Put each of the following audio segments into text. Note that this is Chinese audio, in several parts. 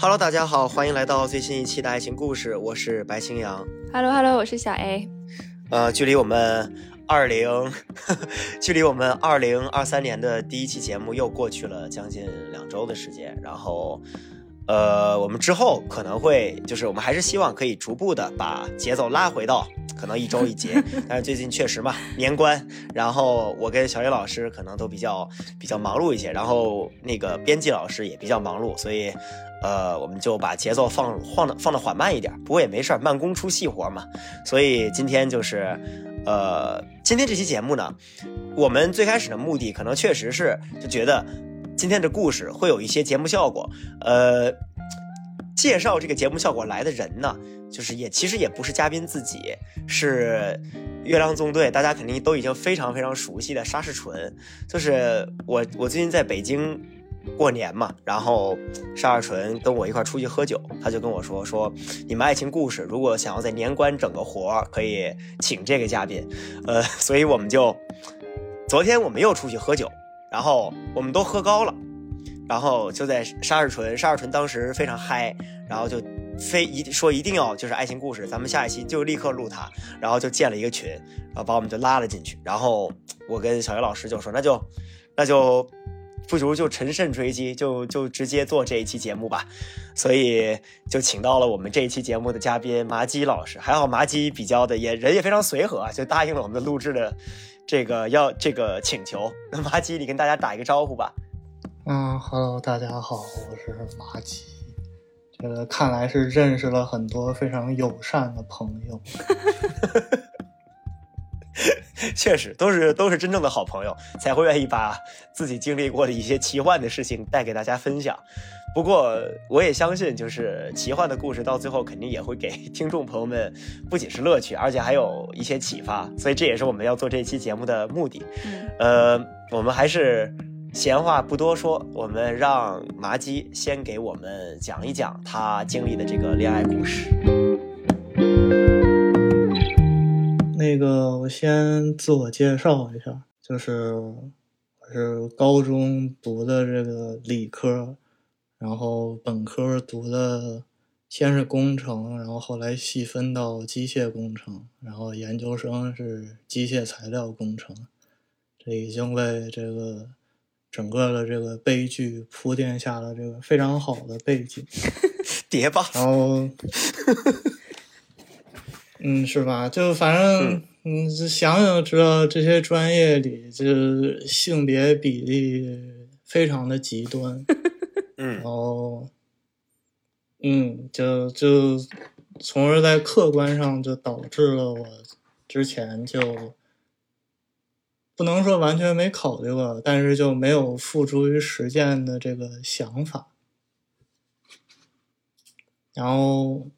Hello，大家好，欢迎来到最新一期的爱情故事，我是白青阳。Hello Hello，我是小 A。呃，距离我们二零，距离我们二零二三年的第一期节目又过去了将近两周的时间。然后，呃，我们之后可能会，就是我们还是希望可以逐步的把节奏拉回到可能一周一节。但是最近确实嘛，年关，然后我跟小 A 老师可能都比较比较忙碌一些，然后那个编辑老师也比较忙碌，所以。呃，我们就把节奏放放的放的缓慢一点，不过也没事儿，慢工出细活嘛。所以今天就是，呃，今天这期节目呢，我们最开始的目的可能确实是就觉得今天的故事会有一些节目效果。呃，介绍这个节目效果来的人呢，就是也其实也不是嘉宾自己，是月亮纵队，大家肯定都已经非常非常熟悉的沙士纯。就是我我最近在北京。过年嘛，然后沙二纯跟我一块出去喝酒，他就跟我说说，你们爱情故事如果想要在年关整个活，可以请这个嘉宾，呃，所以我们就昨天我们又出去喝酒，然后我们都喝高了，然后就在沙二纯，沙二纯当时非常嗨，然后就非一说一定要就是爱情故事，咱们下一期就立刻录它，然后就建了一个群，然后把我们就拉了进去，然后我跟小学老师就说，那就那就。不如就乘胜追击，就就直接做这一期节目吧，所以就请到了我们这一期节目的嘉宾麻鸡老师。还好麻鸡比较的也人也非常随和啊，就答应了我们的录制的这个要这个请求。那麻鸡，你跟大家打一个招呼吧。嗯，Hello，大家好，我是麻鸡。这个看来是认识了很多非常友善的朋友。确实，都是都是真正的好朋友，才会愿意把自己经历过的一些奇幻的事情带给大家分享。不过，我也相信，就是奇幻的故事到最后肯定也会给听众朋友们不仅是乐趣，而且还有一些启发。所以，这也是我们要做这期节目的目的。嗯、呃，我们还是闲话不多说，我们让麻鸡先给我们讲一讲他经历的这个恋爱故事。那个，我先自我介绍一下，就是我是高中读的这个理科，然后本科读的先是工程，然后后来细分到机械工程，然后研究生是机械材料工程，这已经为这个整个的这个悲剧铺垫下了这个非常好的背景，叠吧，然后。嗯，是吧？就反正，嗯，想想知道这些专业里，就性别比例非常的极端，嗯，然后，嗯，就就，从而在客观上就导致了我之前就不能说完全没考虑过，但是就没有付诸于实践的这个想法，然后。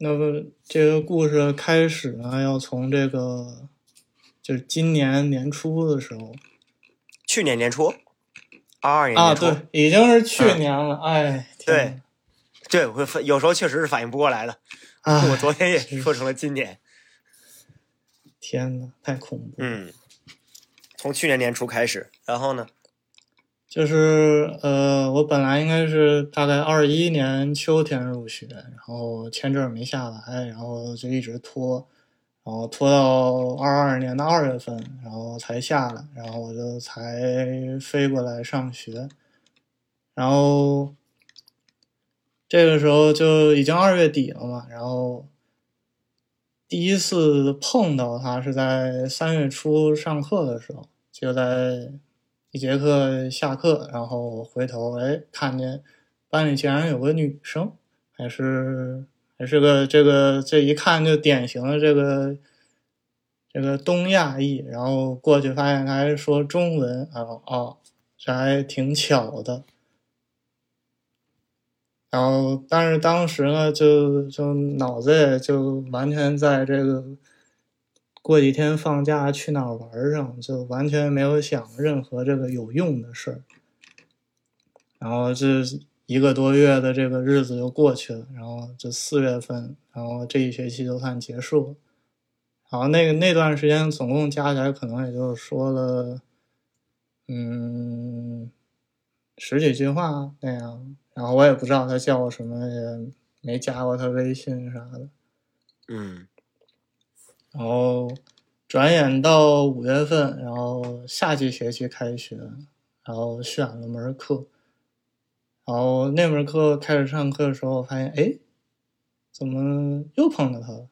那么这个故事开始呢，要从这个就是今年年初的时候，去年年初，二二年啊，对，已经是去年了，嗯、哎，对，对，我有时候确实是反应不过来了，啊、我昨天也说成了今年，天呐，太恐怖，嗯，从去年年初开始，然后呢？就是呃，我本来应该是大概二一年秋天入学，然后签证没下来，然后就一直拖，然后拖到二二年的二月份，然后才下来，然后我就才飞过来上学，然后这个时候就已经二月底了嘛，然后第一次碰到他是在三月初上课的时候，就在。一节课下课，然后回头哎，看见班里竟然有个女生，还是还是个这个这一看就典型的这个这个东亚裔，然后过去发现她还说中文，然后哦，这还挺巧的。然后但是当时呢，就就脑子也就完全在这个。过几天放假去哪儿玩上，就完全没有想任何这个有用的事儿。然后这一个多月的这个日子就过去了，然后这四月份，然后这一学期就算结束了。然后那个那段时间总共加起来可能也就说了，嗯，十几句话那样。然后我也不知道他叫什么，也没加过他微信啥的。嗯，然后转眼到五月份，然后夏季学期开学，然后选了门课。然后那门课开始上课的时候，我发现，哎，怎么又碰到他了？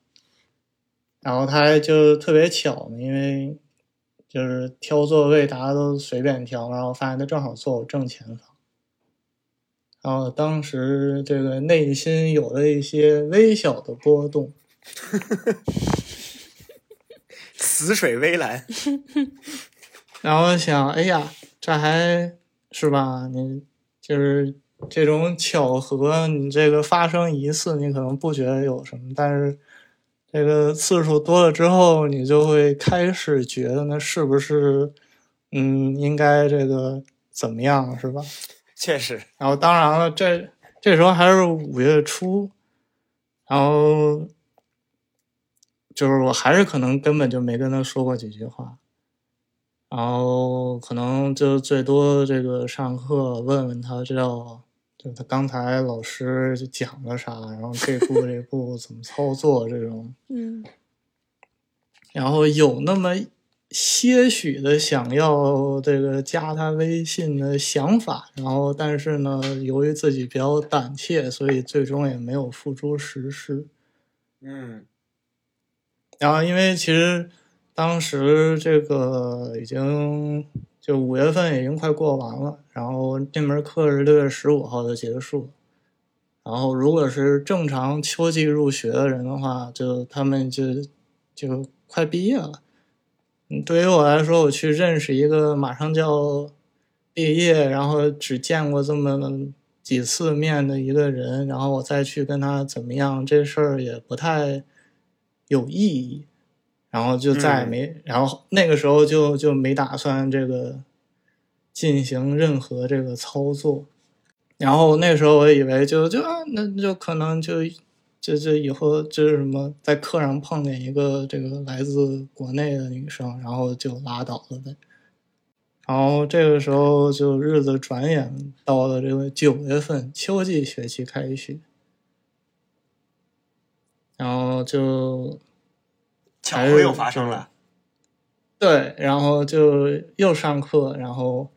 然后他还就特别巧因为就是挑座位，大家都随便挑，然后发现他正好坐我正前方。然后当时这个内心有了一些微小的波动。死水微澜，然后想，哎呀，这还是吧？你就是这种巧合，你这个发生一次，你可能不觉得有什么，但是这个次数多了之后，你就会开始觉得，那是不是，嗯，应该这个怎么样，是吧？确实。然后当然了，这这时候还是五月初，然后。就是我还是可能根本就没跟他说过几句话，然后可能就最多这个上课问问他，知道就他刚才老师讲了啥，然后这步这步怎么操作这种，嗯，然后有那么些许的想要这个加他微信的想法，然后但是呢，由于自己比较胆怯，所以最终也没有付诸实施，嗯。然后，因为其实当时这个已经就五月份已经快过完了，然后这门课是六月十五号就结束。然后，如果是正常秋季入学的人的话，就他们就就快毕业了。嗯，对于我来说，我去认识一个马上就要毕业，然后只见过这么几次面的一个人，然后我再去跟他怎么样，这事儿也不太。有意义，然后就再也没，然后那个时候就就没打算这个进行任何这个操作，然后那时候我以为就就啊，那就可能就就就以后就是什么在课上碰见一个这个来自国内的女生，然后就拉倒了呗。然后这个时候就日子转眼到了这个九月份，秋季学期开学。然后就巧合又发生了，对，然后就又上课，然后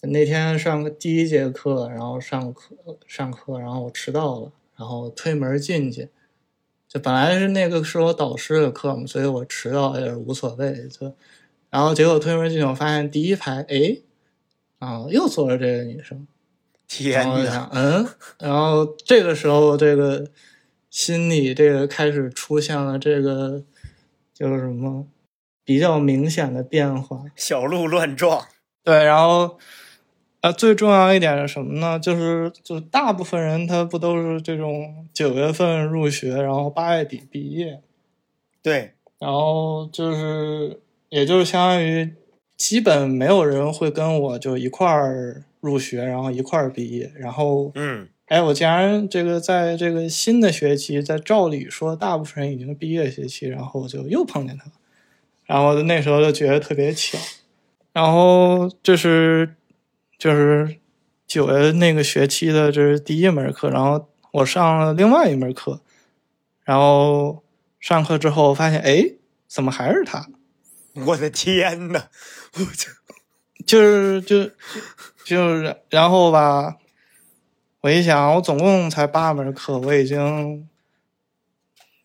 那天上第一节课，然后上课上课，然后我迟到了，然后推门进去，就本来是那个是我导师的课嘛，所以我迟到也是无所谓，就然后结果推门进去，我发现第一排，哎，啊，又坐着这个女生，天呐，嗯，然后这个时候这个。心里这个开始出现了这个，就是什么比较明显的变化，小鹿乱撞。对，然后啊，最重要一点是什么呢？就是就大部分人他不都是这种九月份入学，然后八月底毕业。对，然后就是也就是相当于基本没有人会跟我就一块儿入学，然后一块儿毕业，然后嗯。哎，我竟然这个在这个新的学期，在照理说大部分人已经毕业学期，然后就又碰见他了，然后那时候就觉得特别巧，然后这是就是九月那个学期的这是第一门课，然后我上了另外一门课，然后上课之后发现，哎，怎么还是他？我的天呐，我就就是就就是然后吧。我一想，我总共才八门课，我已经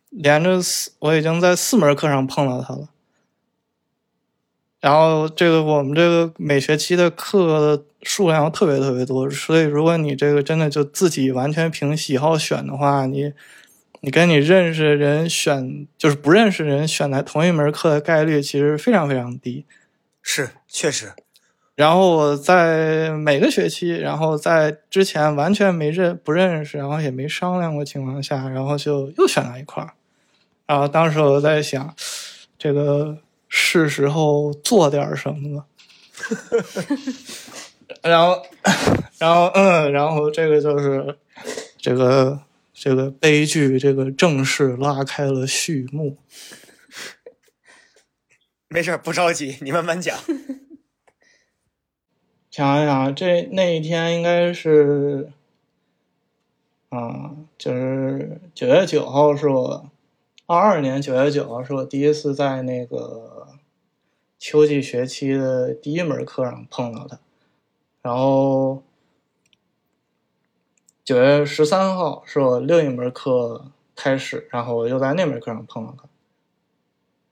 连着四，我已经在四门课上碰到他了。然后这个我们这个每学期的课的数量特别特别多，所以如果你这个真的就自己完全凭喜好选的话，你你跟你认识的人选，就是不认识人选在同一门课的概率其实非常非常低。是，确实。然后我在每个学期，然后在之前完全没认不认识，然后也没商量过情况下，然后就又选到一块儿。然后当时我在想，这个是时候做点什么了。然后，然后，嗯，然后这个就是这个这个悲剧，这个正式拉开了序幕。没事，不着急，你慢慢讲。想一想，这那一天应该是，啊，就是九月九号是我二二年九月九号是我第一次在那个秋季学期的第一门课上碰到他，然后九月十三号是我另一门课开始，然后我又在那门课上碰到他，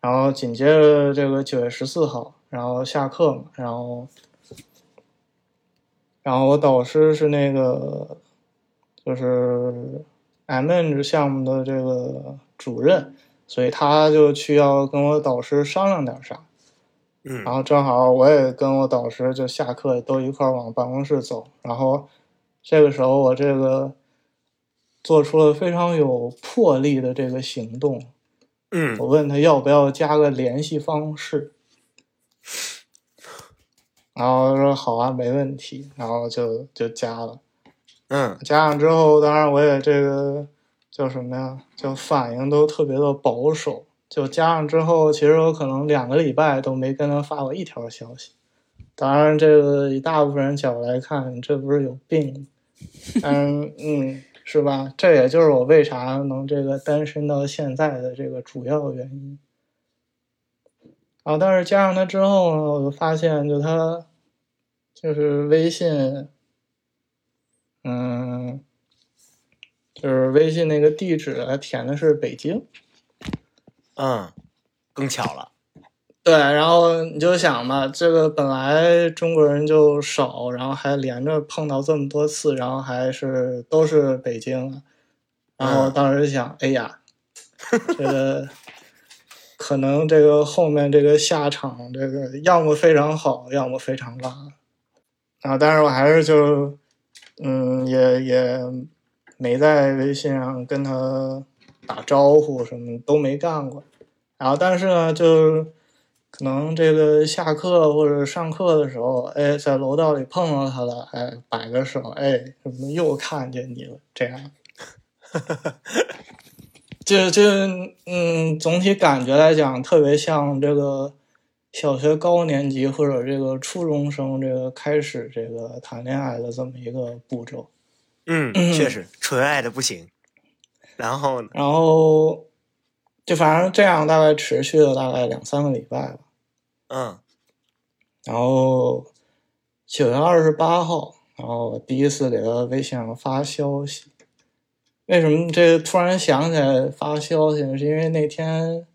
然后紧接着这个九月十四号，然后下课嘛，然后。然后我导师是那个，就是 M N 项目的这个主任，所以他就去要跟我导师商量点啥。嗯，然后正好我也跟我导师就下课都一块往办公室走。然后这个时候我这个做出了非常有魄力的这个行动。嗯，我问他要不要加个联系方式。然后说好啊，没问题，然后就就加了，嗯，加上之后，当然我也这个叫什么呀？就反应都特别的保守。就加上之后，其实我可能两个礼拜都没跟他发过一条消息。当然，这个以大部分人角度来看，这不是有病？嗯嗯，是吧？这也就是我为啥能这个单身到现在的这个主要原因。啊！但是加上他之后呢，我就发现，就他就是微信，嗯，就是微信那个地址他填的是北京，嗯，更巧了。对，然后你就想吧，这个本来中国人就少，然后还连着碰到这么多次，然后还是都是北京，然后当时想，哎呀，这个。可能这个后面这个下场，这个要么非常好，要么非常烂，啊！但是我还是就，嗯，也也没在微信上跟他打招呼，什么都没干过。然后，但是呢，就可能这个下课或者上课的时候，哎，在楼道里碰到他了，哎，摆个手，哎，什么又看见你了，这样。就就嗯，总体感觉来讲，特别像这个小学高年级或者这个初中生这个开始这个谈恋爱的这么一个步骤。嗯，确实纯爱的不行。然后呢？然后就反正这样，大概持续了大概两三个礼拜吧。嗯。然后九月二十八号，然后我第一次给他微信上发消息。为什么这突然想起来发消息呢？是因为那天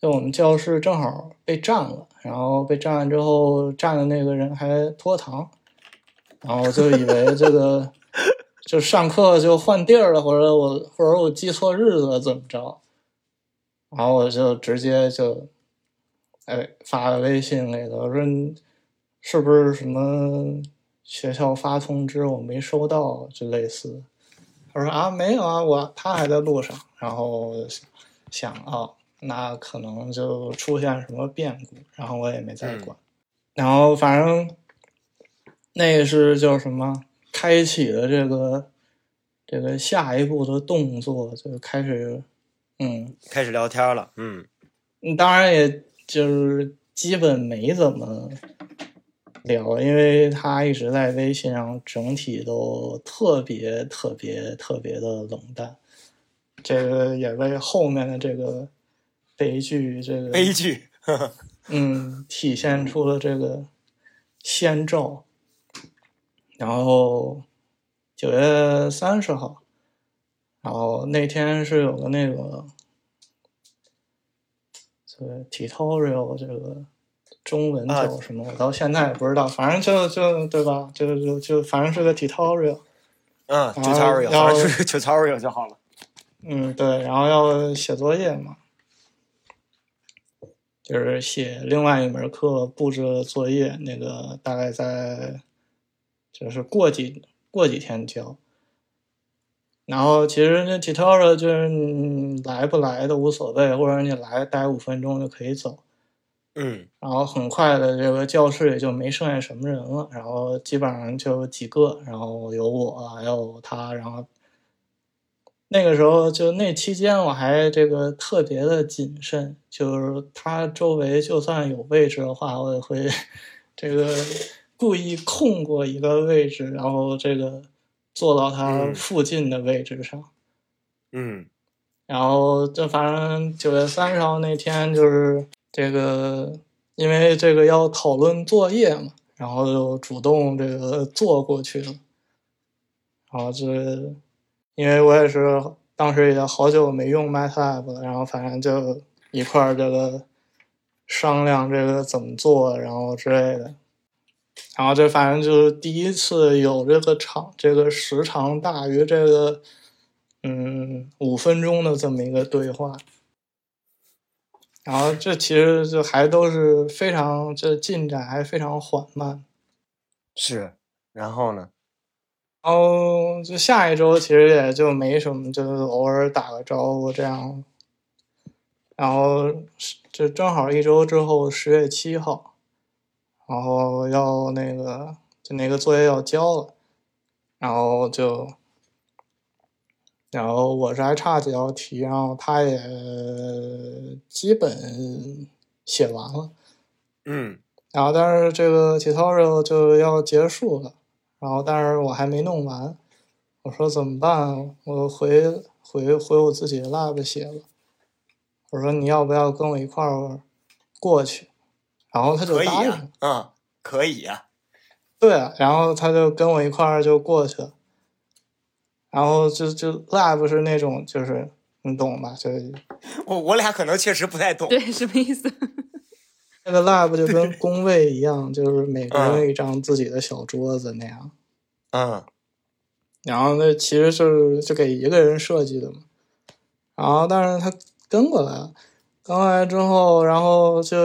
就我们教室正好被占了，然后被占了之后，占的那个人还拖堂，然后就以为这个就上课就换地儿了，或者我或者我记错日子了怎么着，然后我就直接就哎发个微信给他，我说是不是什么学校发通知我没收到，就类似。我说啊，没有啊，我他还在路上，然后想啊，那可能就出现什么变故，然后我也没再管，然后反正那是叫什么，开启了这个这个下一步的动作，就开始嗯，开始聊天了，嗯，当然也就是基本没怎么。聊，因为他一直在微信上，整体都特别特别特别的冷淡，这个也为后面的这个悲剧，这个悲剧，嗯，体现出了这个先兆。然后九月三十号，然后那天是有个那个，这个 tutorial 这个。中文叫什么？我到现在也不知道。反正就就对吧？就就就反正是个 tutorial。嗯，tutorial，然后就是 tutorial 就好了。嗯，对，然后要写作业嘛，就是写另外一门课布置的作业。那个大概在就是过几过几天交。然后其实那 tutorial 就是你来不来都无所谓，或者你来待五分钟就可以走。嗯，然后很快的，这个教室也就没剩下什么人了，然后基本上就几个，然后有我，还有他，然后那个时候就那期间我还这个特别的谨慎，就是他周围就算有位置的话，我也会这个故意空过一个位置，然后这个坐到他嗯。附近的位置上。嗯。然后就反正九月三十号那天就是这个，因为这个要讨论作业嘛，然后就主动这个坐过去了。然后这因为我也是当时也好久没用 MATLAB 了，然后反正就一块儿这个商量这个怎么做，然后之类的。然后这反正就是第一次有这个长这个时长大于这个嗯五分钟的这么一个对话。然后这其实就还都是非常这进展还非常缓慢。是，然后呢？然后就下一周其实也就没什么，就是偶尔打个招呼这样。然后就正好一周之后，十月七号，然后要那个就那个作业要交了，然后就，然后我是还差几道题，然后他也基本写完了。嗯然后但是这个 tutorial 就要结束了，然后但是我还没弄完，我说怎么办？我回回回我自己的 lab 写了，我说你要不要跟我一块儿过去？然后他就可以答应了，嗯，可以呀、对啊，然后他就跟我一块儿就过去了，然后就就 lab 是那种就是你懂吧？就 我我俩可能确实不太懂。对，什么意思？那个 lab 就跟工位一样，就是每个人嗯有一张自己的小桌子那样。嗯然后那其实是就给一个人设计的嘛，然后但是他跟过来了，跟过来之后，然后就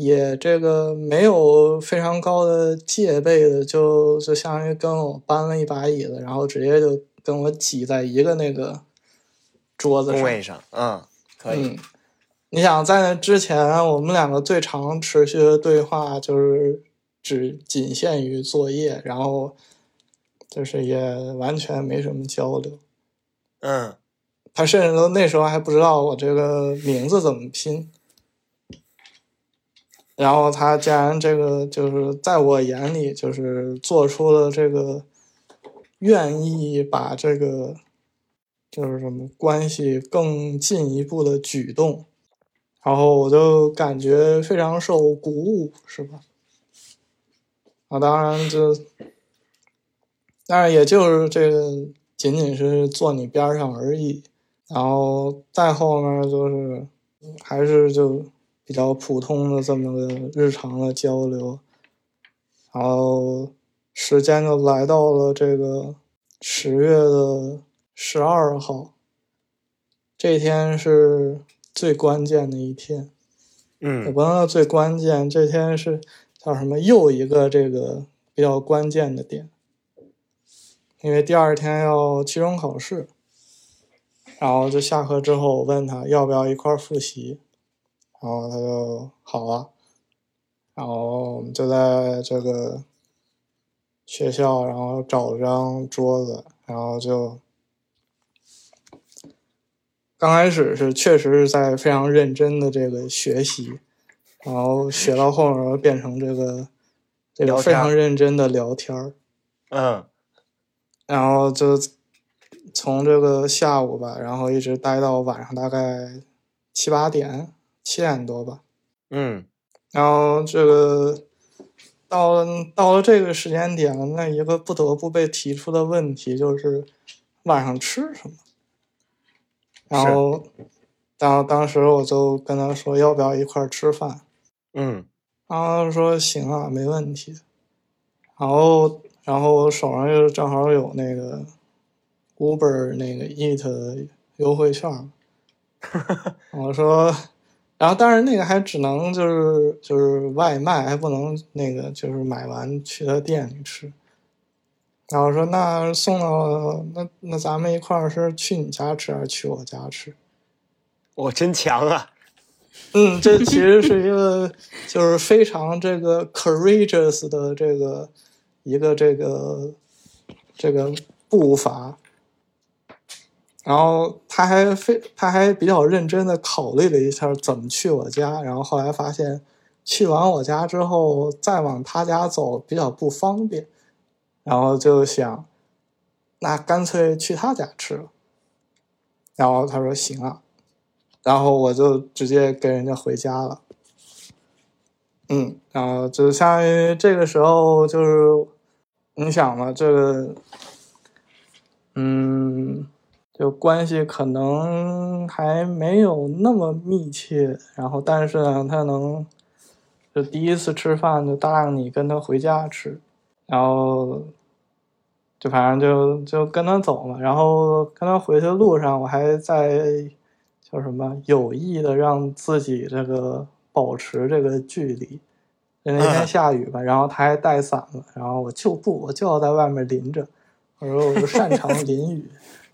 也这个没有非常高的戒备的，就就相当于跟我搬了一把椅子，然后直接就跟我挤在一个那个桌子上。工位上，嗯，可以，嗯，你想在那之前，我们两个最长持续的对话就是只仅限于作业，然后就是也完全没什么交流。嗯他甚至都那时候还不知道我这个名字怎么拼，然后他竟然这个就是在我眼里就是做出了这个愿意把这个就是什么关系更进一步的举动，然后我就感觉非常受鼓舞，是吧？啊，当然就，当然也就是这个仅仅是坐你边上而已。然后再后面就是还是就比较普通的这么个日常的交流，然后时间就来到了这个十月的十二号，这天是最关键的一天，也嗯不能说最关键，这天是叫什么？又一个这个比较关键的点，因为第二天要期中考试。然后就下课之后，我问他要不要一块儿复习，然后他就好啊。然后我们就在这个学校，然后找了张桌子，然后就刚开始是确实是在非常认真的这个学习，然后学到后面变成这个这个非常认真的聊天儿。嗯然后就从这个下午吧，然后一直待到晚上大概七八点、七点多吧。嗯然后这个到了到了这个时间点了，那一个不得不被提出的问题就是晚上吃什么。然后，当当时我就跟他说要不要一块儿吃饭，嗯然后他说行啊，没问题。然后，然后我手上又正好有那个 Uber 那个 Eat 优惠券，我说，然后当然那个还只能就是就是外卖，还不能那个就是买完去他店里吃。然后说那送到那那咱们一块儿是去你家吃还是去我家吃？我真强啊！嗯，这其实是一个就是非常这个 courageous 的这个一个这个这个步伐。然后他还非他还比较认真的考虑了一下怎么去我家，然后后来发现去完我家之后再往他家走比较不方便，然后就想，那干脆去他家吃了。然后他说行啊，然后我就直接跟人家回家了。嗯，然后就相当于这个时候就是，你想嘛，这个，嗯。就关系可能还没有那么密切，然后但是呢，他能就第一次吃饭就答应你跟他回家吃，然后就反正就就跟他走嘛，然后跟他回去的路上，我还在叫什么有意的让自己这个保持这个距离。那天下雨吧，然后他还带伞了，然后我就不，我就要在外面淋着，我说我擅长淋雨。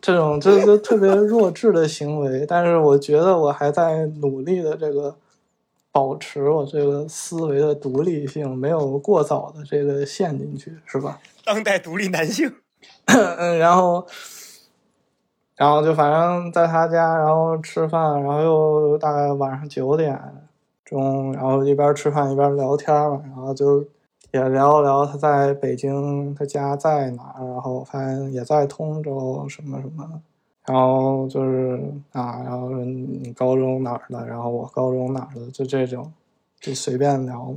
这种就是特别弱智的行为，但是我觉得我还在努力的这个保持我这个思维的独立性，没有过早的这个陷进去，是吧？当代独立男性。嗯，然后，然后就反正在他家，然后吃饭，然后又大概晚上九点钟，然后一边吃饭一边聊天嘛，然后就。也聊了聊他在北京，他家在哪儿，然后发现也在通州什么什么，然后就是啊，然后说你高中哪儿的，然后我高中哪儿的，就这种，就随便聊，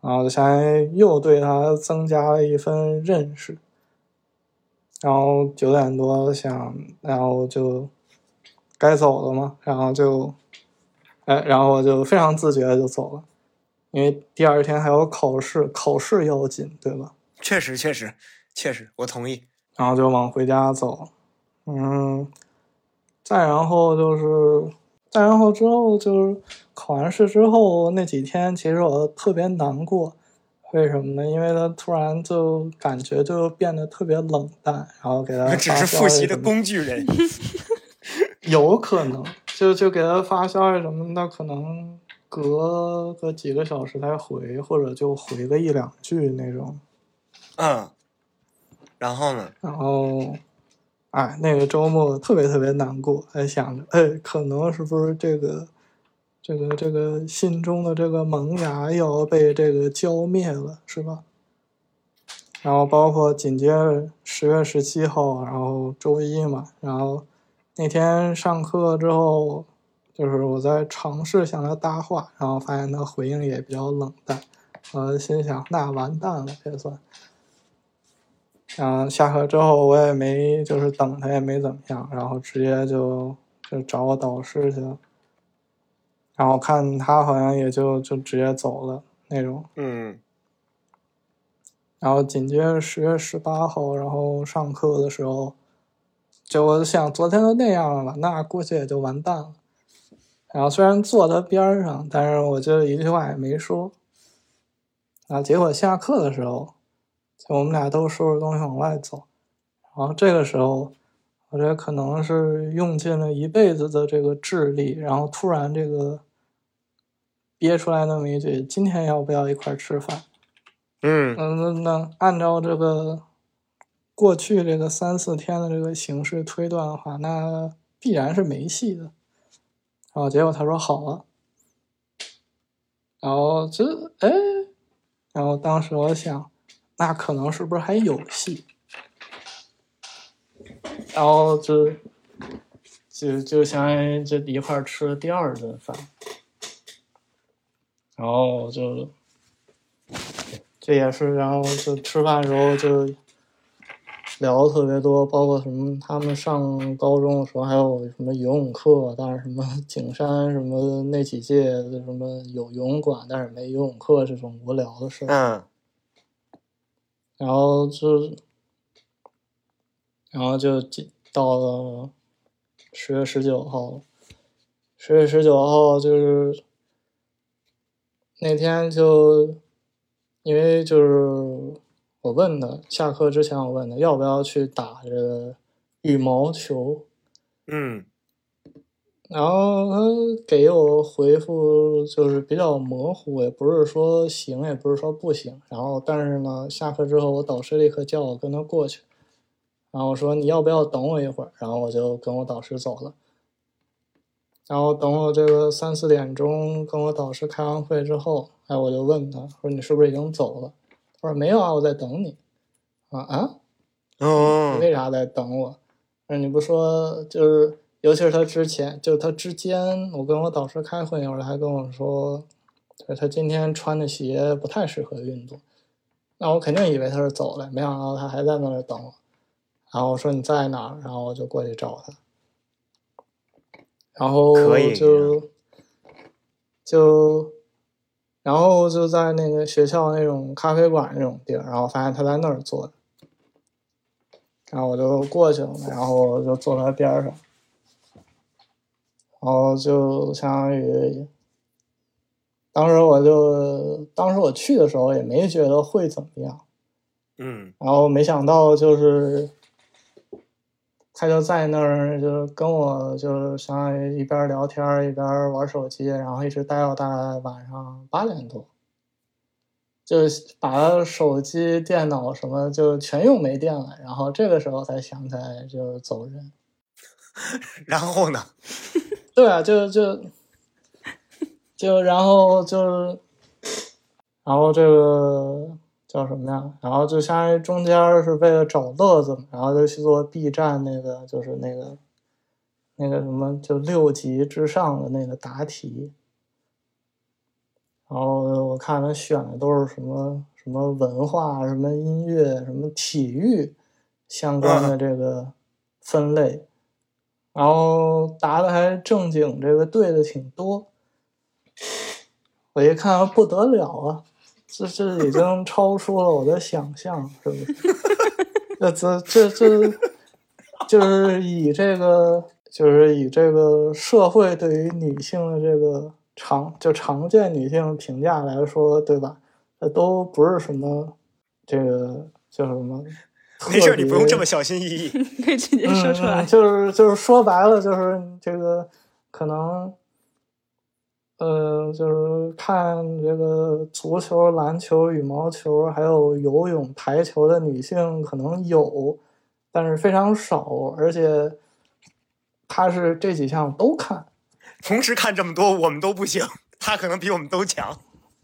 然后就相当于又对他增加了一份认识，然后九点多想，然后就该走了嘛，然后就，哎，然后我就非常自觉的就走了。因为第二天还有考试，考试要紧，对吧？确实，确实，确实，我同意。然后就往回家走，嗯，再然后就是，再然后之后就是考完试之后那几天，其实我特别难过。为什么呢？因为他突然就感觉就变得特别冷淡，然后给他只是复习的工具人，有可能就就给他发消息什么的，可能。隔个几个小时才回，或者就回个一两句那种。嗯，然后呢？然后，哎，那个周末特别特别难过，还想着，哎，可能是不是这个，这个这个心中的这个萌芽要被这个浇灭了，是吧？然后包括紧接着十月十七号，然后周一嘛，然后那天上课之后。就是我在尝试向他搭话，然后发现他回应也比较冷淡，我心想那完蛋了，这算。然后下课之后我也没就是等他也没怎么样，然后直接就就找我导师去了，然后看他好像也就就直接走了那种。嗯。然后紧接着十月十八号，然后上课的时候，就我想昨天都那样了，那估计也就完蛋了。然后虽然坐他边上，但是我就一句话也没说。啊，结果下课的时候，就我们俩都收拾东西往外走。然后这个时候，我觉得可能是用尽了一辈子的这个智力，然后突然这个憋出来那么一句：“今天要不要一块吃饭？”嗯嗯，那那按照这个过去这个三四天的这个形式推断的话，那必然是没戏的。然后结果他说好了，然后这哎，然后当时我想，那可能是不是还有戏？然后就就就相当于就一块吃了第二顿饭，然后就这也是，然后就吃饭的时候就。聊的特别多，包括什么他们上高中的时候还有什么游泳课，但是什么景山什么那几届的什么有游泳馆，但是没游泳课这种无聊的事嗯。然后就，然后就到了十月十九号，十月十九号就是那天就，因为就是。我问他，下课之前我问他要不要去打这个羽毛球，嗯，然后他给我回复就是比较模糊，也不是说行，也不是说不行。然后但是呢，下课之后我导师立刻叫我跟他过去，然后我说你要不要等我一会儿，然后我就跟我导师走了。然后等我这个三四点钟跟我导师开完会之后，哎，我就问他说：“你是不是已经走了？”他说：“没有啊，我在等你。”啊啊，哦你，为啥在等我？那你不说就是，尤其是他之前，就是他之间，我跟我导师开会那会儿，他还跟我说，就是他今天穿的鞋不太适合运动。那我肯定以为他是走了，没想到他还在那儿等我。然后我说你在哪儿？然后我就过去找他。然后可以就就然后就在那个学校那种咖啡馆那种地儿，然后发现他在那儿坐着。然后我就过去了嘛，然后我就坐他边上，然后就相当于，当时我就当时我去的时候也没觉得会怎么样，嗯然后没想到就是，他就在那儿就跟我就相当于一边聊天儿一边玩手机，然后一直待到大概晚上八点多，就把手机、电脑什么就全用没电了，然后这个时候才想起来就走人。然后呢？对啊，就就就然后就是，然后这个叫什么呀？然后就相当于中间是为了找乐子嘛，然后就去做 B 站那个就是那个那个什么就六级之上的那个答题，然后我看他选的都是什么什么文化、什么音乐、什么体育相关的这个分类。然后答的还正经，这个对的挺多。我一看不得了啊，这这已经超出了我的想象，是不是？这这这这，就是以这个，就是以这个社会对于女性的这个常就常见女性评价来说，对吧？这都不是什么这个叫什么。没事，你不用这么小心翼翼。可以直接说出来。就是就是说白了，就是这个可能，呃，就是看这个足球、篮球、羽毛球，还有游泳、排球的女性可能有，但是非常少，而且她是这几项都看。同时看这么多，我们都不行，他可能比我们都强。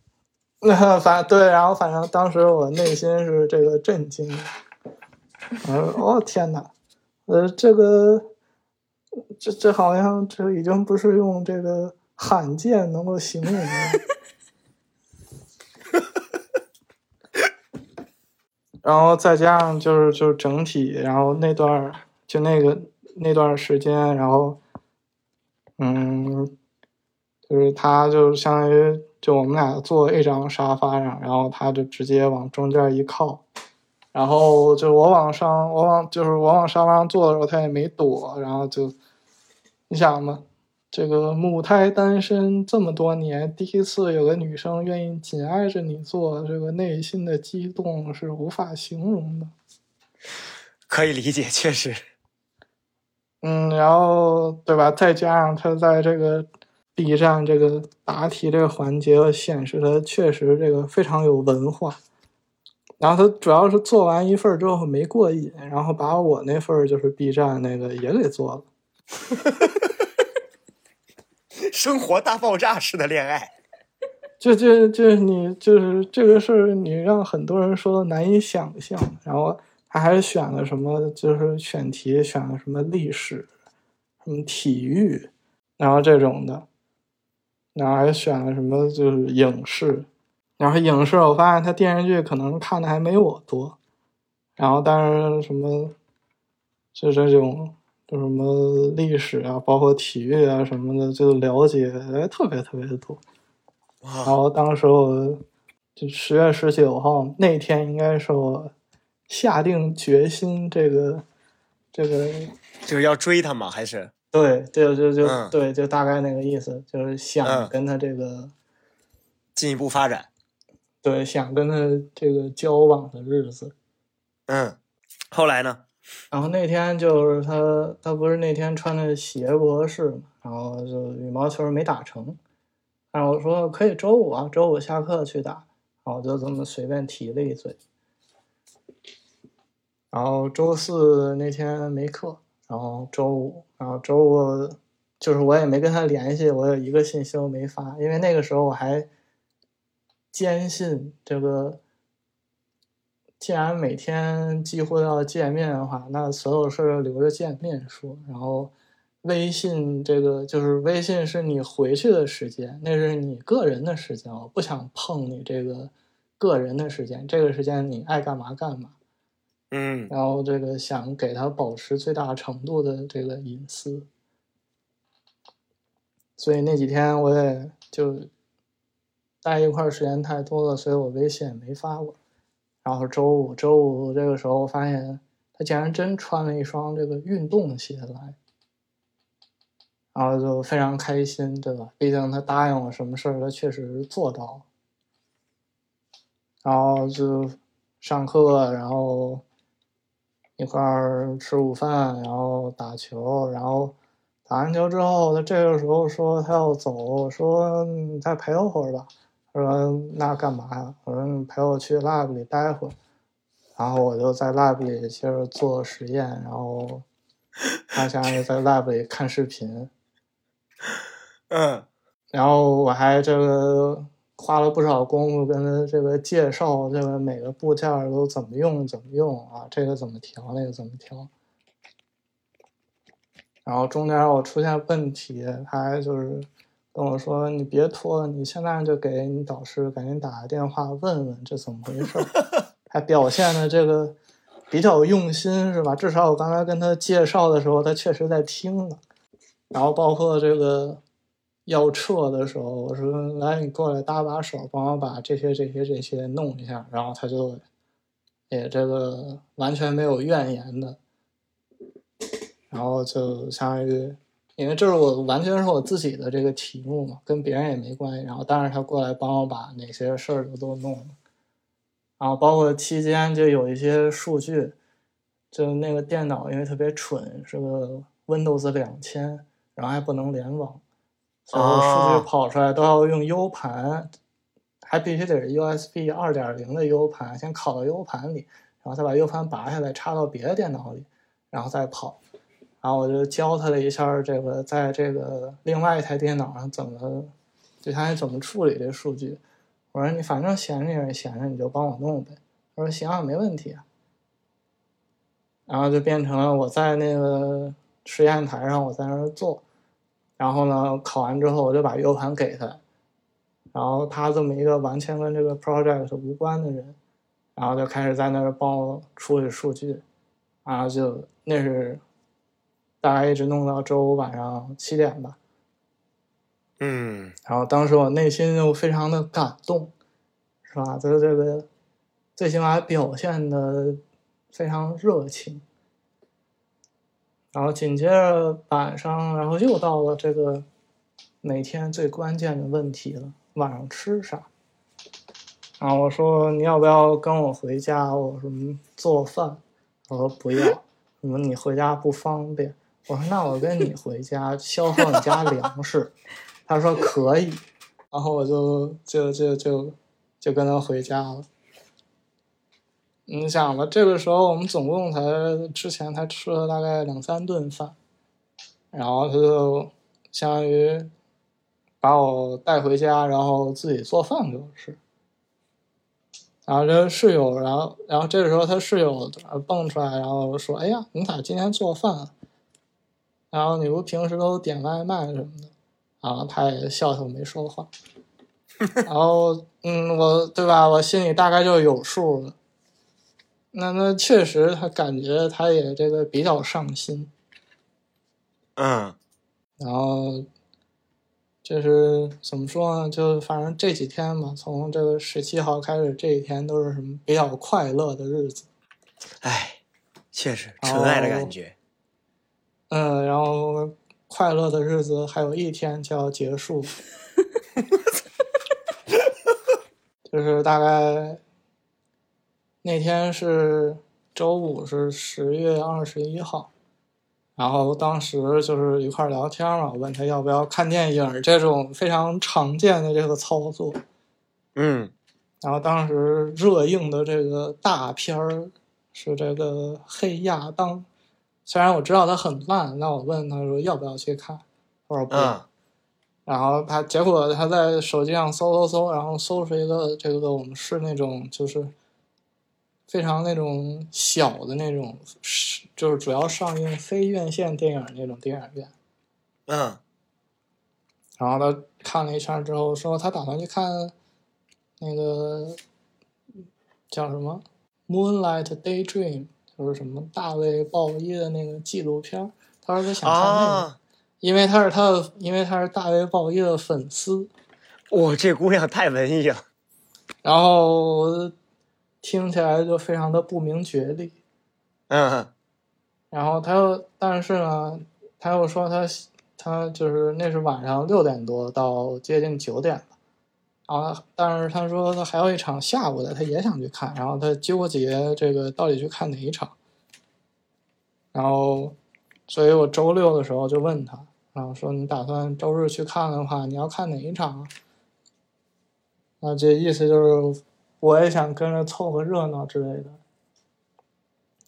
那反对，然后反正当时我内心是这个震惊的。我说：“哦天哪，呃，这个，这这好像这已经不是用这个罕见能够形容的。”然后再加上就是就是整体，然后那段儿就那个那段时间，然后，嗯，就是他就相当于就我们俩坐一张沙发上，然后他就直接往中间一靠，然后就我往上，我往就是我往沙发上坐的时候，他也没躲，然后就你想嘛，这个母胎单身这么多年，第一次有个女生愿意紧挨着你坐，这个内心的激动是无法形容的。可以理解，确实。嗯，然后对吧？再加上他在这个 B 站这个答题这个环节显示他确实这个非常有文化。然后他主要是做完一份之后没过瘾，然后把我那份儿就是 B 站那个也给做了。生活大爆炸式的恋爱，就就就你就是这个事儿，你让很多人说难以想象。然后他还选了什么，就是选题选了什么历史、什么体育，然后这种的，然后还选了什么就是影视，然后影视我发现他电视剧可能看的还没我多，然后但是什么就这种。就什么历史啊，包括体育啊什么的，就了解哎特别特别的多。然，后当时我就十月十九号那天，应该是我下定决心，这个这个就是要追他吗？还是对，对就就、嗯对，就大概那个意思，就是想嗯跟他这个、进一步发展？对，想跟他这个交往的日子。嗯，后来呢？然后那天就是他，他不是那天穿的鞋不合适嘛，然后就羽毛球没打成。然后我说可以周五啊，周五下课去打。然后我就这么随便提了一嘴。然后周四那天没课，然后周五，然后周五就是我也没跟他联系，我有一个信息都没发，因为那个时候我还坚信这个，既然每天几乎都要见面的话，那所有事儿留着见面说。然后微信这个就是微信是你回去的时间，那是你个人的时间，我不想碰你这个个人的时间，这个时间你爱干嘛干嘛。嗯然后这个想给他保持最大程度的这个隐私，所以那几天我也就待一块儿时间太多了，所以我微信也没发过。然后周五，周五这个时候发现他竟然真穿了一双这个运动鞋来，然后就非常开心，对吧？毕竟他答应我什么事儿，他确实做到了。然后就上课，然后一块儿吃午饭，然后打球，然后打完球之后，他这个时候说他要走，说你再陪我会儿吧。他说那干嘛呀？我说你陪我去 lab 里待会儿。然后我就在 lab 里接着做实验，然后他相当于在 lab 里看视频，嗯然后我还这个花了不少功夫跟他这个介绍这个每个部件都怎么用怎么用啊，这个怎么调，那个怎么调。然后中间我出现问题，他还就是跟我说：“你别拖了，你现在就给你导师赶紧打个电话问问这怎么回事儿。”还表现的这个比较用心是吧？至少我刚才跟他介绍的时候，他确实在听呢。然后包括这个要撤的时候，我说来你过来搭把手，帮我把这些这些这些弄一下。然后他就也这个完全没有怨言的，然后就相当于，因为这是我完全是我自己的这个题目嘛，跟别人也没关系。然后但是他过来帮我把哪些事儿都都弄了，然后包括期间就有一些数据，就那个电脑因为特别蠢，是个 Windows 两千，然后还不能联网，所以数哦据跑出来都要用 U 盘，还必须得是 USB 二点零的 U 盘，先拷到 U 盘里，然后再把 U 盘拔下来插到别的电脑里，然后再跑。然后我就教他了一下这个在这个另外一台电脑上怎么，就他怎么处理这数据。我说你反正闲着也是闲着，你就帮我弄呗。他说行啊，没问题啊。然后就变成了我在那个实验台上，我在那儿做，然后呢考完之后我就把 U 盘给他，然后他这么一个完全跟这个 project 无关的人，然后就开始在那儿帮我处理数据，然后就那是大概一直弄到周五晚上七点吧。嗯然后当时我内心就非常的感动，是吧？就是这个最起码表现的非常热情。然后紧接着晚上，然后又到了这个每天最关键的问题了：晚上吃啥？然后我说你要不要跟我回家？我什么做饭？我说不要，什么你回家不方便。我说那我跟你回家，消耗你家粮食。他说可以，然后我就就就就就跟他回家了。你想吧，这个时候我们总共才之前才吃了大概两三顿饭，然后他就相当于把我带回家，然后自己做饭给我吃。然后这室友，然后然后这个时候他室友蹦出来，然后说：“哎呀，你咋今天做饭啊？然后你不平时都点外卖什么的？”然后他也笑笑没说话。然后嗯，我对吧？我心里大概就有数了。那那确实，他感觉他也这个比较上心。嗯然后就是怎么说呢？就反正这几天嘛，从这个十七号开始，这几天都是什么比较快乐的日子。哎，确实纯爱的感觉。嗯，然后快乐的日子还有一天就要结束，就是大概那天是周五，是十月二十一号。然后当时就是一块儿聊天嘛，我问他要不要看电影，这种非常常见的这个操作。嗯然后当时热映的这个大片儿是这个《黑亚当》，虽然我知道它很烂，那我问他说要不要去看，他说不。嗯然后他结果他在手机上搜搜搜，然后搜出一个这个我们是那种就是非常那种小的那种，是就是主要上映非院线电影那种电影院。嗯然后他看了一圈之后说他打算去看那个叫什么《Moonlight Daydream》，就是什么大卫鲍伊的那个纪录片儿。他说他想看那个。啊，因为他是他的，因为他是大卫鲍伊的粉丝，哇，这姑娘太文艺了。然后听起来就非常的不明觉厉。嗯然后他又，但是呢，他又说他他就是那是晚上六点多到接近九点吧，啊但是他说他还有一场下午的，他也想去看，然后他纠结这个到底去看哪一场。然后，所以我周六的时候就问他，然后说你打算周日去看的话，你要看哪一场啊？那这意思就是我也想跟着凑个热闹之类的。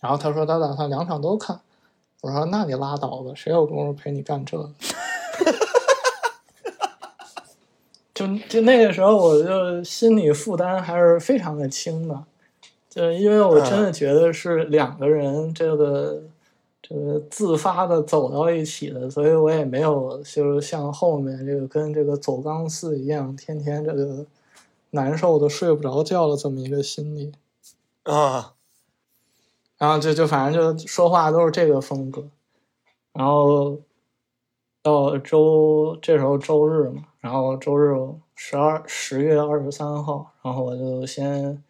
然后他说他打算两场都看，我说那你拉倒吧，谁有功夫陪你干这个？就就那个时候，我就心理负担还是非常的轻的，就因为我真的觉得是两个人这个这个自发的走到一起的，所以我也没有就是像后面这个跟这个走钢丝一样，天天这个难受的睡不着觉的这么一个心理。啊。然后就就反正就说话都是这个风格，然后到周这时候周日嘛，然后周日十二十月二十三号，然后我就先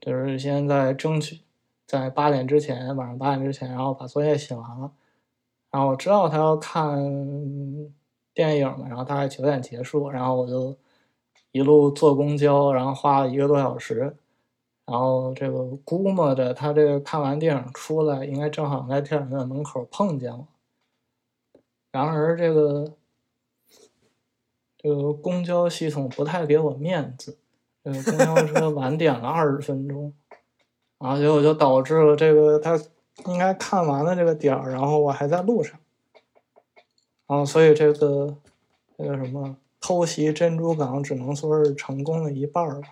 就是先在争取在八点之前，晚上八点之前，然后把作业写完了，然后我知道他要看电影嘛，然后大概九点结束，然后我就一路坐公交，然后花了一个多小时。然后这个估摸着他这个看完电影出来，应该正好在电影院门口碰见我。然而这个这个公交系统不太给我面子，这个公交车晚点了二十分钟，然后结果就导致了这个他应该看完了这个点儿，然后我还在路上，然后所以这个这个什么偷袭珍珠港只能说是成功了一半儿吧。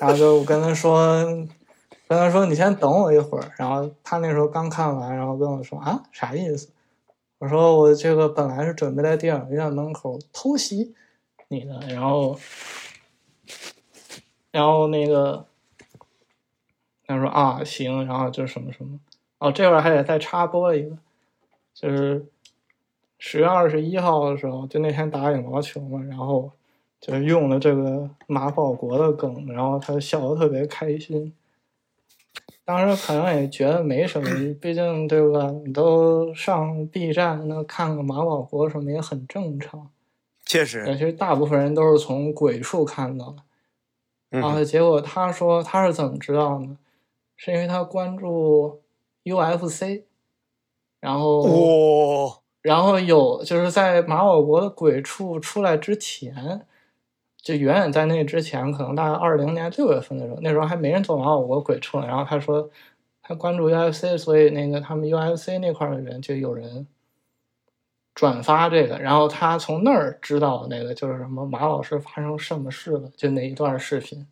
然后就我跟他说，跟他说你先等我一会儿。然后他那时候刚看完，然后跟我说啊啥意思？我说我这个本来是准备在电影院门口偷袭你的，然后，然后那个他说啊行，然后就什么什么哦，这会儿还得再插播一个，就是十月二十一号的时候，就那天打羽毛球嘛，然后。就是用了这个马保国的梗，然后他笑得特别开心。当时可能也觉得没什么，毕竟对吧？你都上 B 站，那看个马保国什么也很正常。确实，其实大部分人都是从鬼畜看到的。嗯然后结果他说他是怎么知道呢？是因为他关注 UFC，然后哦，然后有就是在马保国的鬼畜出来之前。就远远在那之前，可能大概二零年六月份的时候，那时候还没人做马保国鬼畜呢。然后他说他关注 UFC，所以那个他们 UFC 那块的人就有人转发这个，然后他从那儿知道那个就是什么马老师发生什么事了，就那一段视频。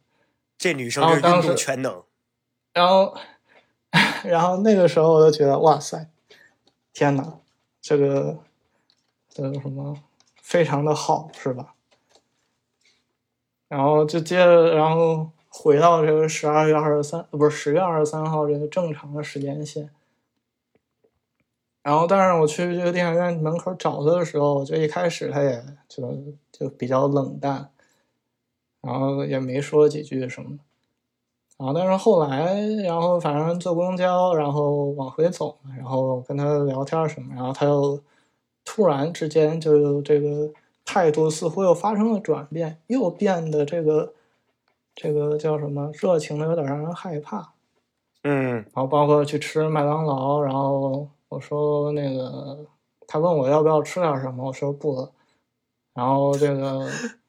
这女生是运动全能。然后，然后那个时候我就觉得哇塞，天哪，这个这个什么非常的好，是吧？然后就接着，然后回到这个十二月二十三，不是十月二十三号这个正常的时间线。然后，但是我去这个电影院门口找他的时候，就一开始他也就就比较冷淡，然后也没说几句什么。然后，但是后来，然后反正坐公交，然后往回走，然后跟他聊天什么，然后他又突然之间就这个。态度似乎又发生了转变，又变得这个这个叫什么热情的有点让人害怕。嗯，然后包括去吃麦当劳，然后我说那个他问我要不要吃点什么，我说不了。然后这个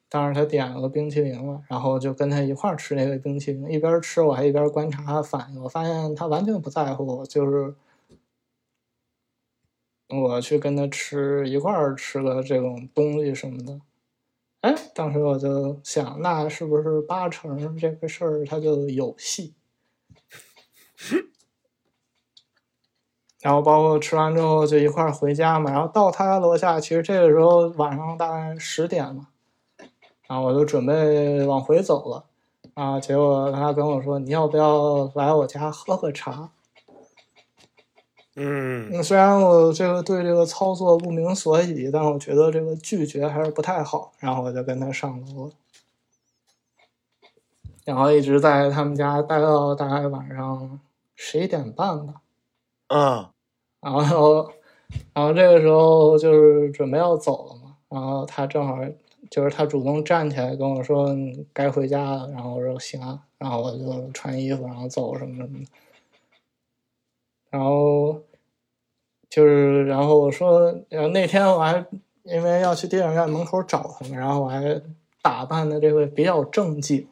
当时他点了个冰淇淋了，然后就跟他一块儿吃那个冰淇淋，一边吃我还一边观察他反应，我发现他完全不在乎，就是我去跟他吃一块儿吃个这种东西什么的。哎，当时我就想，那是不是八成这个事儿他就有戏？然后包括吃完之后就一块儿回家嘛，然后到他家楼下，其实这个时候晚上大概十点嘛，然后我就准备往回走了，啊，结果他跟我说：“你要不要来我家喝个茶？”嗯。嗯，虽然我这个对这个操作不明所以，但我觉得这个拒绝还是不太好，然后我就跟他上楼了，然后一直在他们家待到大概晚上十一点半吧。嗯然后，然后这个时候就是准备要走了嘛，然后他正好就是他主动站起来跟我说你该回家了，然后我说行啊，然后我就穿衣服然后走什么什么的，然后就是然后我说，然后那天我还因为要去电影院门口找他们，然后我还打扮的这个比较正经。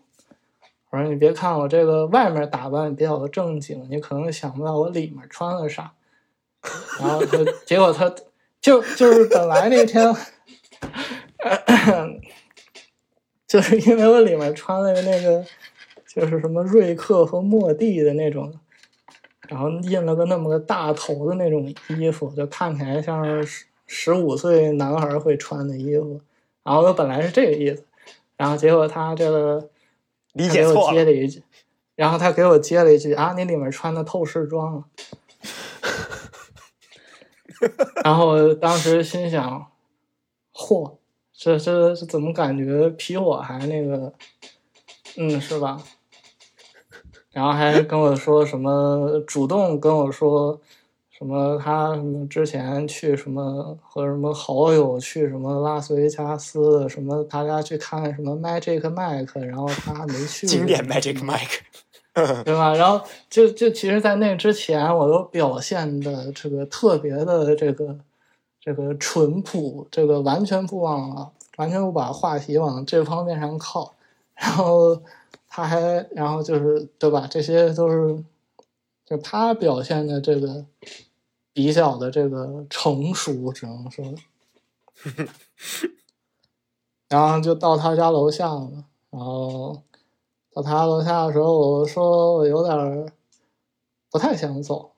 我说你别看我这个外面打扮比较正经，你可能想不到我里面穿了啥。然后他结果他就就是本来那天，就是因为我里面穿了那个就是什么瑞克和莫蒂的那种，然后印了个那么个大头的那种衣服，就看起来像是十十五岁男孩会穿的衣服。然后我本来是这个意思，然后结果他这个理解错了。接了一句，然后他给我接了一句啊，你里面穿的透视装了。然后我当时心想，嚯，这这这怎么感觉比我还那个，嗯，是吧？然后还跟我说什么，主动跟我说什么，他什么之前去什么和什么好友去什么拉斯维加斯，什么大家去看什么 Magic Mike，然后他没去，经典 Magic Mike。对吧？然后就就其实，在那之前，我都表现的这个特别的这个这个淳朴，这个完全不往完全不把话题往这方面上靠。然后他还，然后就是对吧？这些都是就他表现的这个比较的这个成熟，只能说。然后就到他家楼下了，然后。到他楼下的时候，我说我有点儿不太想走。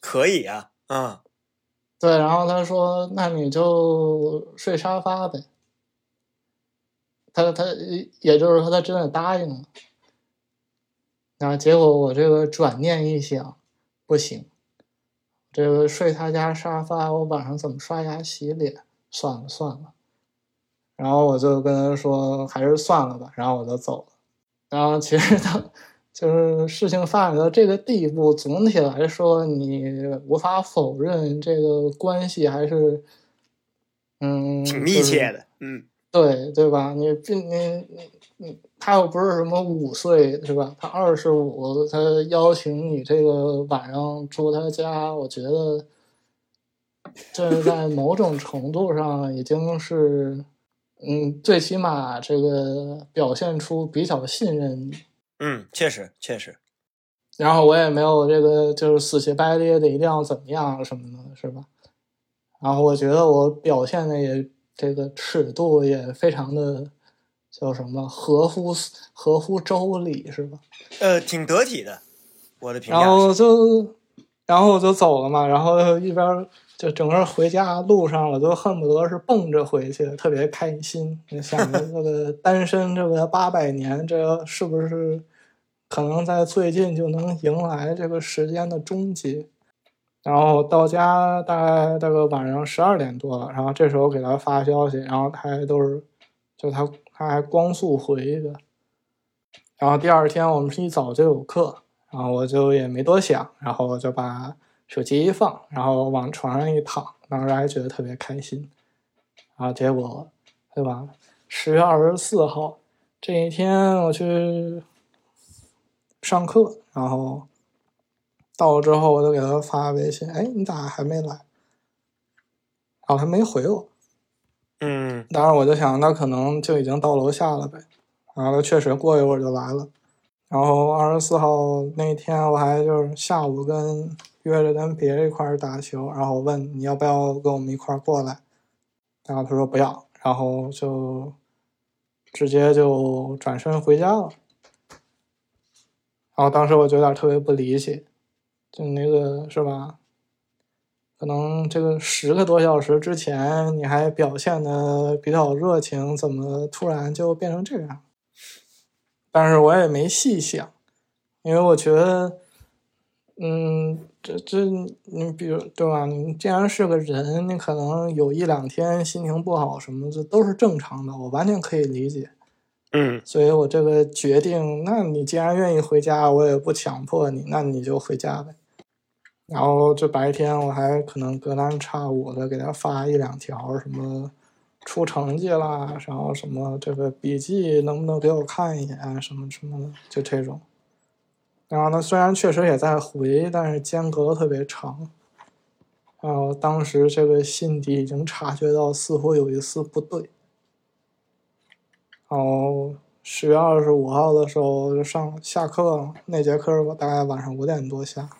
可以啊，嗯对，然后他说：“那你就睡沙发呗。”他他也就是说，他真的答应了。然后结果我这个转念一想，不行，这个睡他家沙发，我晚上怎么刷牙洗脸？算了算了。然后我就跟他说，还是算了吧。然后我就走了。然后其实他就是事情发展到这个地步，总体来说，你无法否认这个关系还是，嗯，挺密切的，嗯，对对吧？你并你你你，他又不是什么五岁是吧？他二十五，他邀请你这个晚上住他家，我觉得这在某种程度上已经是。嗯，最起码这个表现出比较信任你。嗯，确实确实。然后我也没有这个就是死乞白咧的一定要怎么样什么的，是吧？然后我觉得我表现的也这个尺度也非常的叫什么合乎合乎周礼，是吧？呃，挺得体的，我的评价。然后就然后我就走了嘛，然后一边。就整个回家路上，我都恨不得是蹦着回去，特别开心。想着这个 单身这个八百年，这是不是可能在最近就能迎来这个时间的终结？然后到家大概大概晚上十二点多了，然后这时候给他发消息，然后他还都是就他他还光速回的。然后第二天我们是一早就有课，然后我就也没多想，然后我就把。手机一放，然后往床上一躺，当时还觉得特别开心。然后结果，对吧？十月二十四号这一天，我去上课，然后到了之后，我就给他发微信：“哎，你咋还没来？”然后他没回我。嗯，当时我就想，他可能就已经到楼下了呗。然后他确实过一会儿就来了。然后二十四号那天，我还就是下午跟。约着跟别人一块儿打球，然后问你要不要跟我们一块儿过来，然后他说不要，然后就直接就转身回家了。然后当时我就有点特别不理解，就那个是吧？可能这个十个多小时之前你还表现的比较热情，怎么突然就变成这样？但是我也没细想，因为我觉得，嗯，这这你比如对吧？你既然是个人，你可能有一两天心情不好什么的都是正常的，我完全可以理解。嗯，所以我这个决定，那你既然愿意回家，我也不强迫你，那你就回家呗。然后这白天我还可能隔三差五的给他发一两条什么出成绩啦，然后什么这个笔记能不能给我看一眼什么什么的，就这种。然后呢，虽然确实也在回，但是间隔特别长。然后当时这个心底已经察觉到似乎有一丝不对。然后十月二十五号的时候就上下课，那节课我大概晚上五点多下。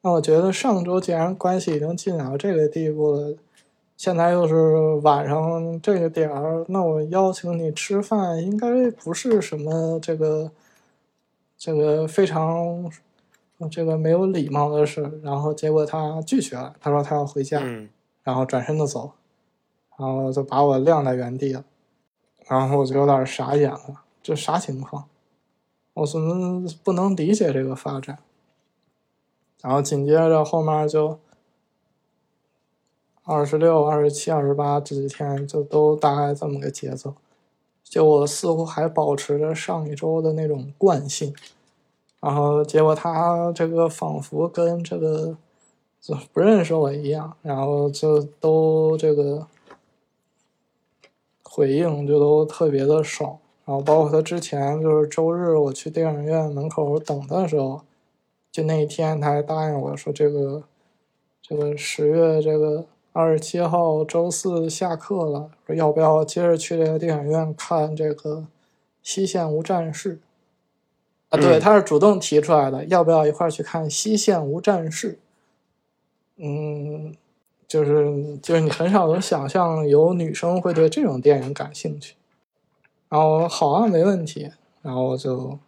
那我觉得上周既然关系已经进到这个地步了，现在又是晚上这个点儿，那我邀请你吃饭应该不是什么这个这个非常这个没有礼貌的事。然后结果他拒绝了，他说他要回家，嗯然后转身就走，然后就把我晾在原地了。然后我就有点傻眼了，这啥情况？我怎么不能理解这个发展？然后紧接着后面就二十六、二十七、二十八这几天就都大概这么个节奏，就我似乎还保持着上一周的那种惯性，然后结果他这个仿佛跟这个就不认识我一样，然后就都这个回应就都特别的少，然后包括他之前就是周日我去电影院门口等他的时候。就那一天，他还答应我说：“这个，这个十月这个二十七号周四下课了，说要不要接着去这个电影院看这个《西线无战事》啊？对，他是主动提出来的，要不要一块儿去看《西线无战事》？嗯，就是就是你很少能想象有女生会对这种电影感兴趣。然后好啊，没问题，然后就。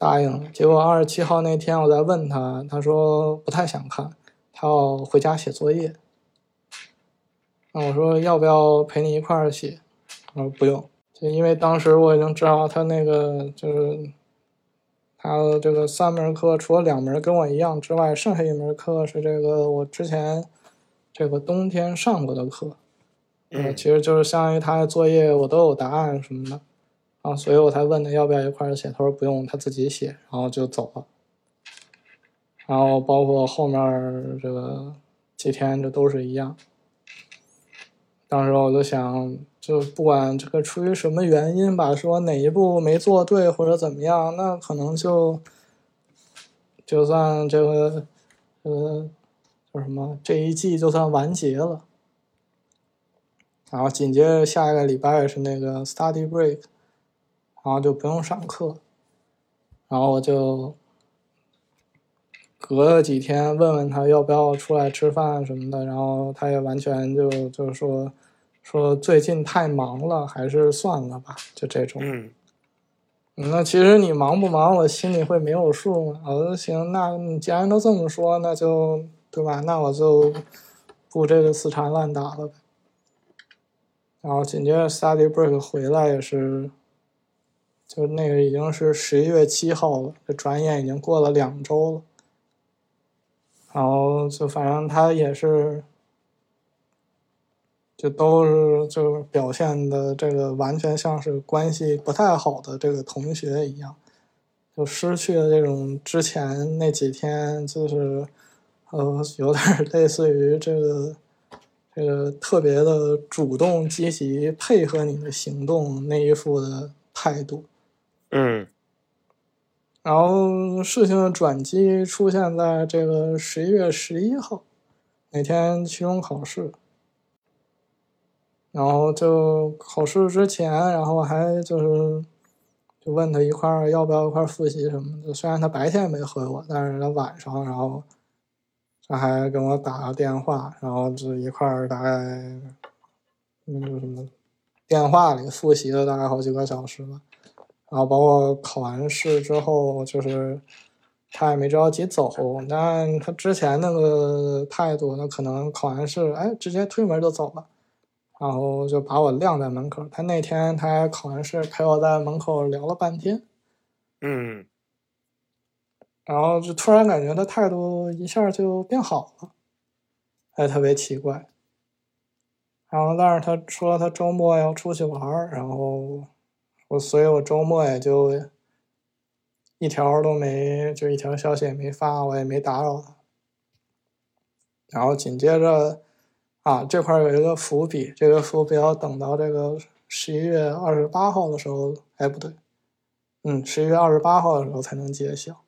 答应了，结果二十七号那天我再问他，他说不太想看，他要回家写作业。那我说要不要陪你一块儿写？他说不用，就因为当时我已经知道他那个就是他这个三门课，除了两门跟我一样之外，剩下一门课是这个我之前这个冬天上过的课，嗯，其实就是相当于他的作业我都有答案什么的。啊，所以我才问他要不要一块儿写，他说不用，他自己写，然后就走了。然后包括后面这个几天，这都是一样。当时我就想，就不管这个出于什么原因吧，说哪一步没做对或者怎么样，那可能就就算这个呃叫什么这一季就算完结了。然后紧接着下一个礼拜是那个 study break。然后就不用上课，然后我就隔了几天问问他要不要出来吃饭什么的，然后他也完全就就说说最近太忙了，还是算了吧，就这种。嗯，那其实你忙不忙，我心里会没有数吗？我说行，那你既然都这么说，那就对吧？那我就不这个死缠烂打了呗。然后紧接着 study break 回来也是。就那个已经是十一月七号了，这转眼已经过了两周了。然后就反正他也是，就都是就表现的这个完全像是关系不太好的这个同学一样，就失去了这种之前那几天就是呃有点类似于这个这个特别的主动积极配合你的行动那一副的态度。嗯，然后事情的转机出现在这个十一月十一号那天期中考试，然后就考试之前，然后还就是就问他一块儿要不要一块儿复习什么的。虽然他白天没回我，但是他晚上然后他还跟我打了电话，然后就一块儿大概那个什么电话里复习了大概好几个小时吧。然后包括考完试之后，就是他也没着急走，但他之前那个态度，那可能考完试，哎，直接推门就走了，然后就把我晾在门口。他那天他还考完试，陪我在门口聊了半天，嗯，然后就突然感觉他态度一下就变好了，还特别奇怪。然后但是他说他周末要出去玩儿，然后。我所以，我周末也就一条都没，就一条消息也没发，我也没打扰他。然后紧接着，啊，这块有一个伏笔，这个伏笔要等到这个十一月二十八号的时候，哎，不对，嗯，十一月二十八号的时候才能揭晓。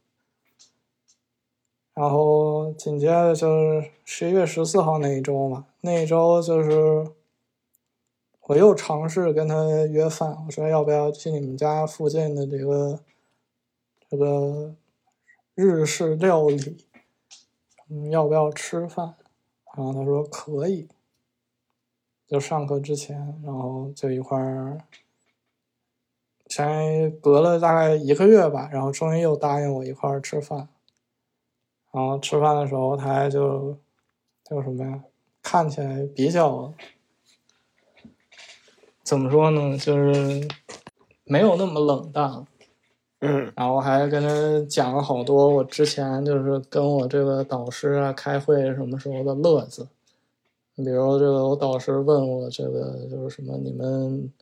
然后紧接着就是十一月十四号那一周嘛，那一周就是。我又尝试跟他约饭，我说要不要去你们家附近的这个这个日式料理，嗯，要不要吃饭？然后他说可以，就上课之前，然后就一块儿，前隔了大概一个月吧，然后终于又答应我一块儿吃饭。然后吃饭的时候，他还就叫什么呀？看起来比较。怎么说呢？就是没有那么冷淡，嗯，然后还跟他讲了好多我之前就是跟我这个导师啊开会什么时候的乐子，比如这个我导师问我这个就是什么你们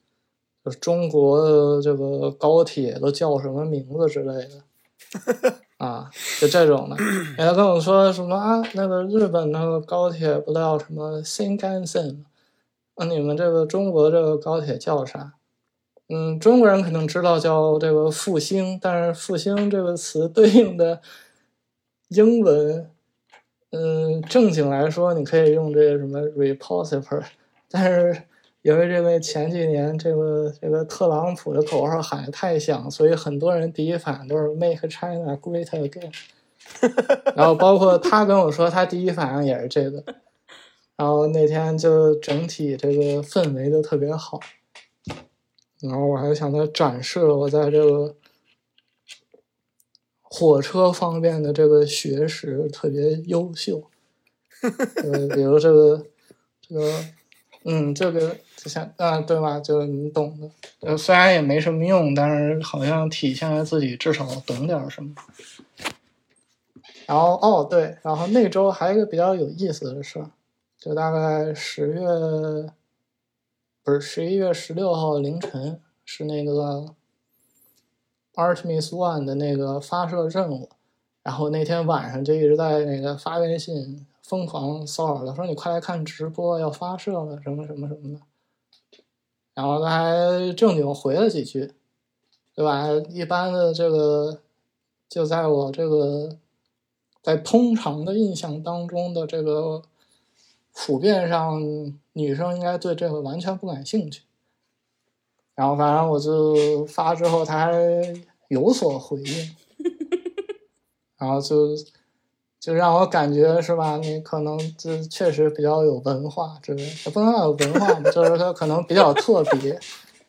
就是中国的这个高铁都叫什么名字之类的，啊，就这种的，他跟我说什么啊，那个日本那个高铁不叫什么新干线。那你们这个中国这个高铁叫啥？嗯，中国人可能知道叫这个复兴，但是复兴这个词对应的英文，嗯，正经来说你可以用这个什么 repulsive，但是因为这个前几年这个这个特朗普的口号喊的太响，所以很多人第一反应都是 make China great again，然后包括他跟我说他第一反应也是这个。然后那天就整体这个氛围都特别好，然后我还向他展示了我在这个火车方面的这个学识特别优秀，呃，比如这个这个，嗯，这个就像啊，对吧？就你懂的，呃，虽然也没什么用，但是好像体现了自己至少懂点什么。然后哦，对，然后那周还有一个比较有意思的事儿。就大概十月，不是十一月十六号凌晨，是那个 Artemis One 的那个发射任务，然后那天晚上就一直在那个发微信，疯狂骚扰他，说你快来看直播，要发射了，什么什么什么的。然后他还正经回了几句，对吧？一般的这个，就在我这个在通常的印象当中的这个。普遍上，女生应该对这个完全不感兴趣。然后，反正我就发之后，他还有所回应。然后就就让我感觉是吧？你可能这确实比较有文化，这不能叫有文化吧，就是他可能比较特别，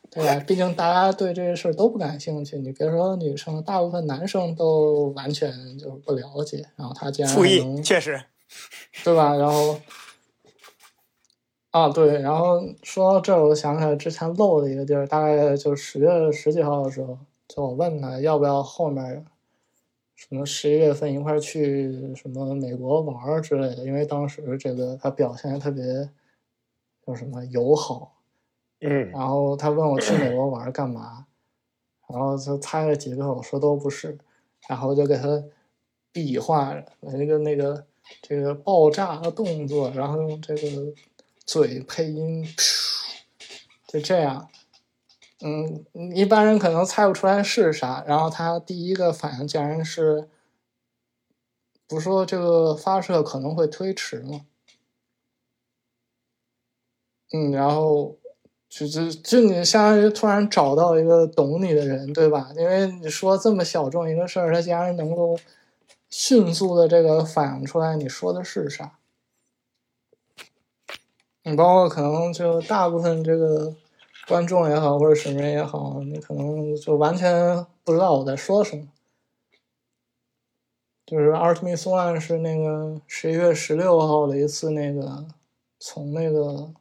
对吧？毕竟大家对这些事儿都不感兴趣。你别说女生，大部分男生都完全就是不了解。然后他竟然能，确实，对吧？然后。啊，对，然后说到这儿，我想起来之前漏的一个地儿，大概就十月十几号的时候，就我问他要不要后面什么十一月份一块去什么美国玩之类的，因为当时这个他表现特别叫什么友好，嗯，然后他问我去美国玩干嘛，然后就猜了几个，我说都不是，然后就给他比划一个那个这个爆炸的动作，然后用这个。嘴配音，就这样，嗯，一般人可能猜不出来是啥。然后他第一个反应竟然是，不说这个发射可能会推迟吗？嗯，然后就就就你相当于突然找到一个懂你的人，对吧？因为你说这么小众一个事儿，他竟然能够迅速的这个反应出来你说的是啥。你包括可能就大部分这个观众也好，或者什么人也好，你可能就完全不知道我在说什么。就是《Artemis One》是那个十一月十六号的一次那个从那个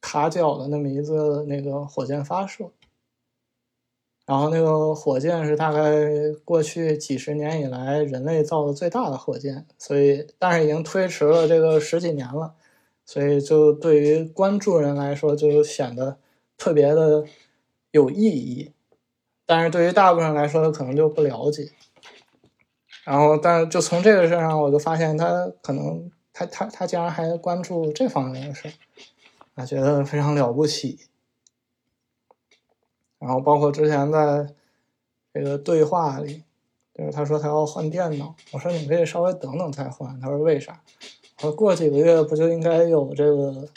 卡角的那么一次那个火箭发射，然后那个火箭是大概过去几十年以来人类造的最大的火箭，所以但是已经推迟了这个十几年了，所以就对于关注人来说就显得特别的有意义，但是对于大部分人来说可能就不了解。然后，但是就从这个事上，我就发现他可能他他他竟然还关注这方面的事，啊，觉得非常了不起。然后包括之前在这个对话里，就是他说他要换电脑，我说你可以稍微等等再换。他说为啥？我说过几个月不就应该有这个，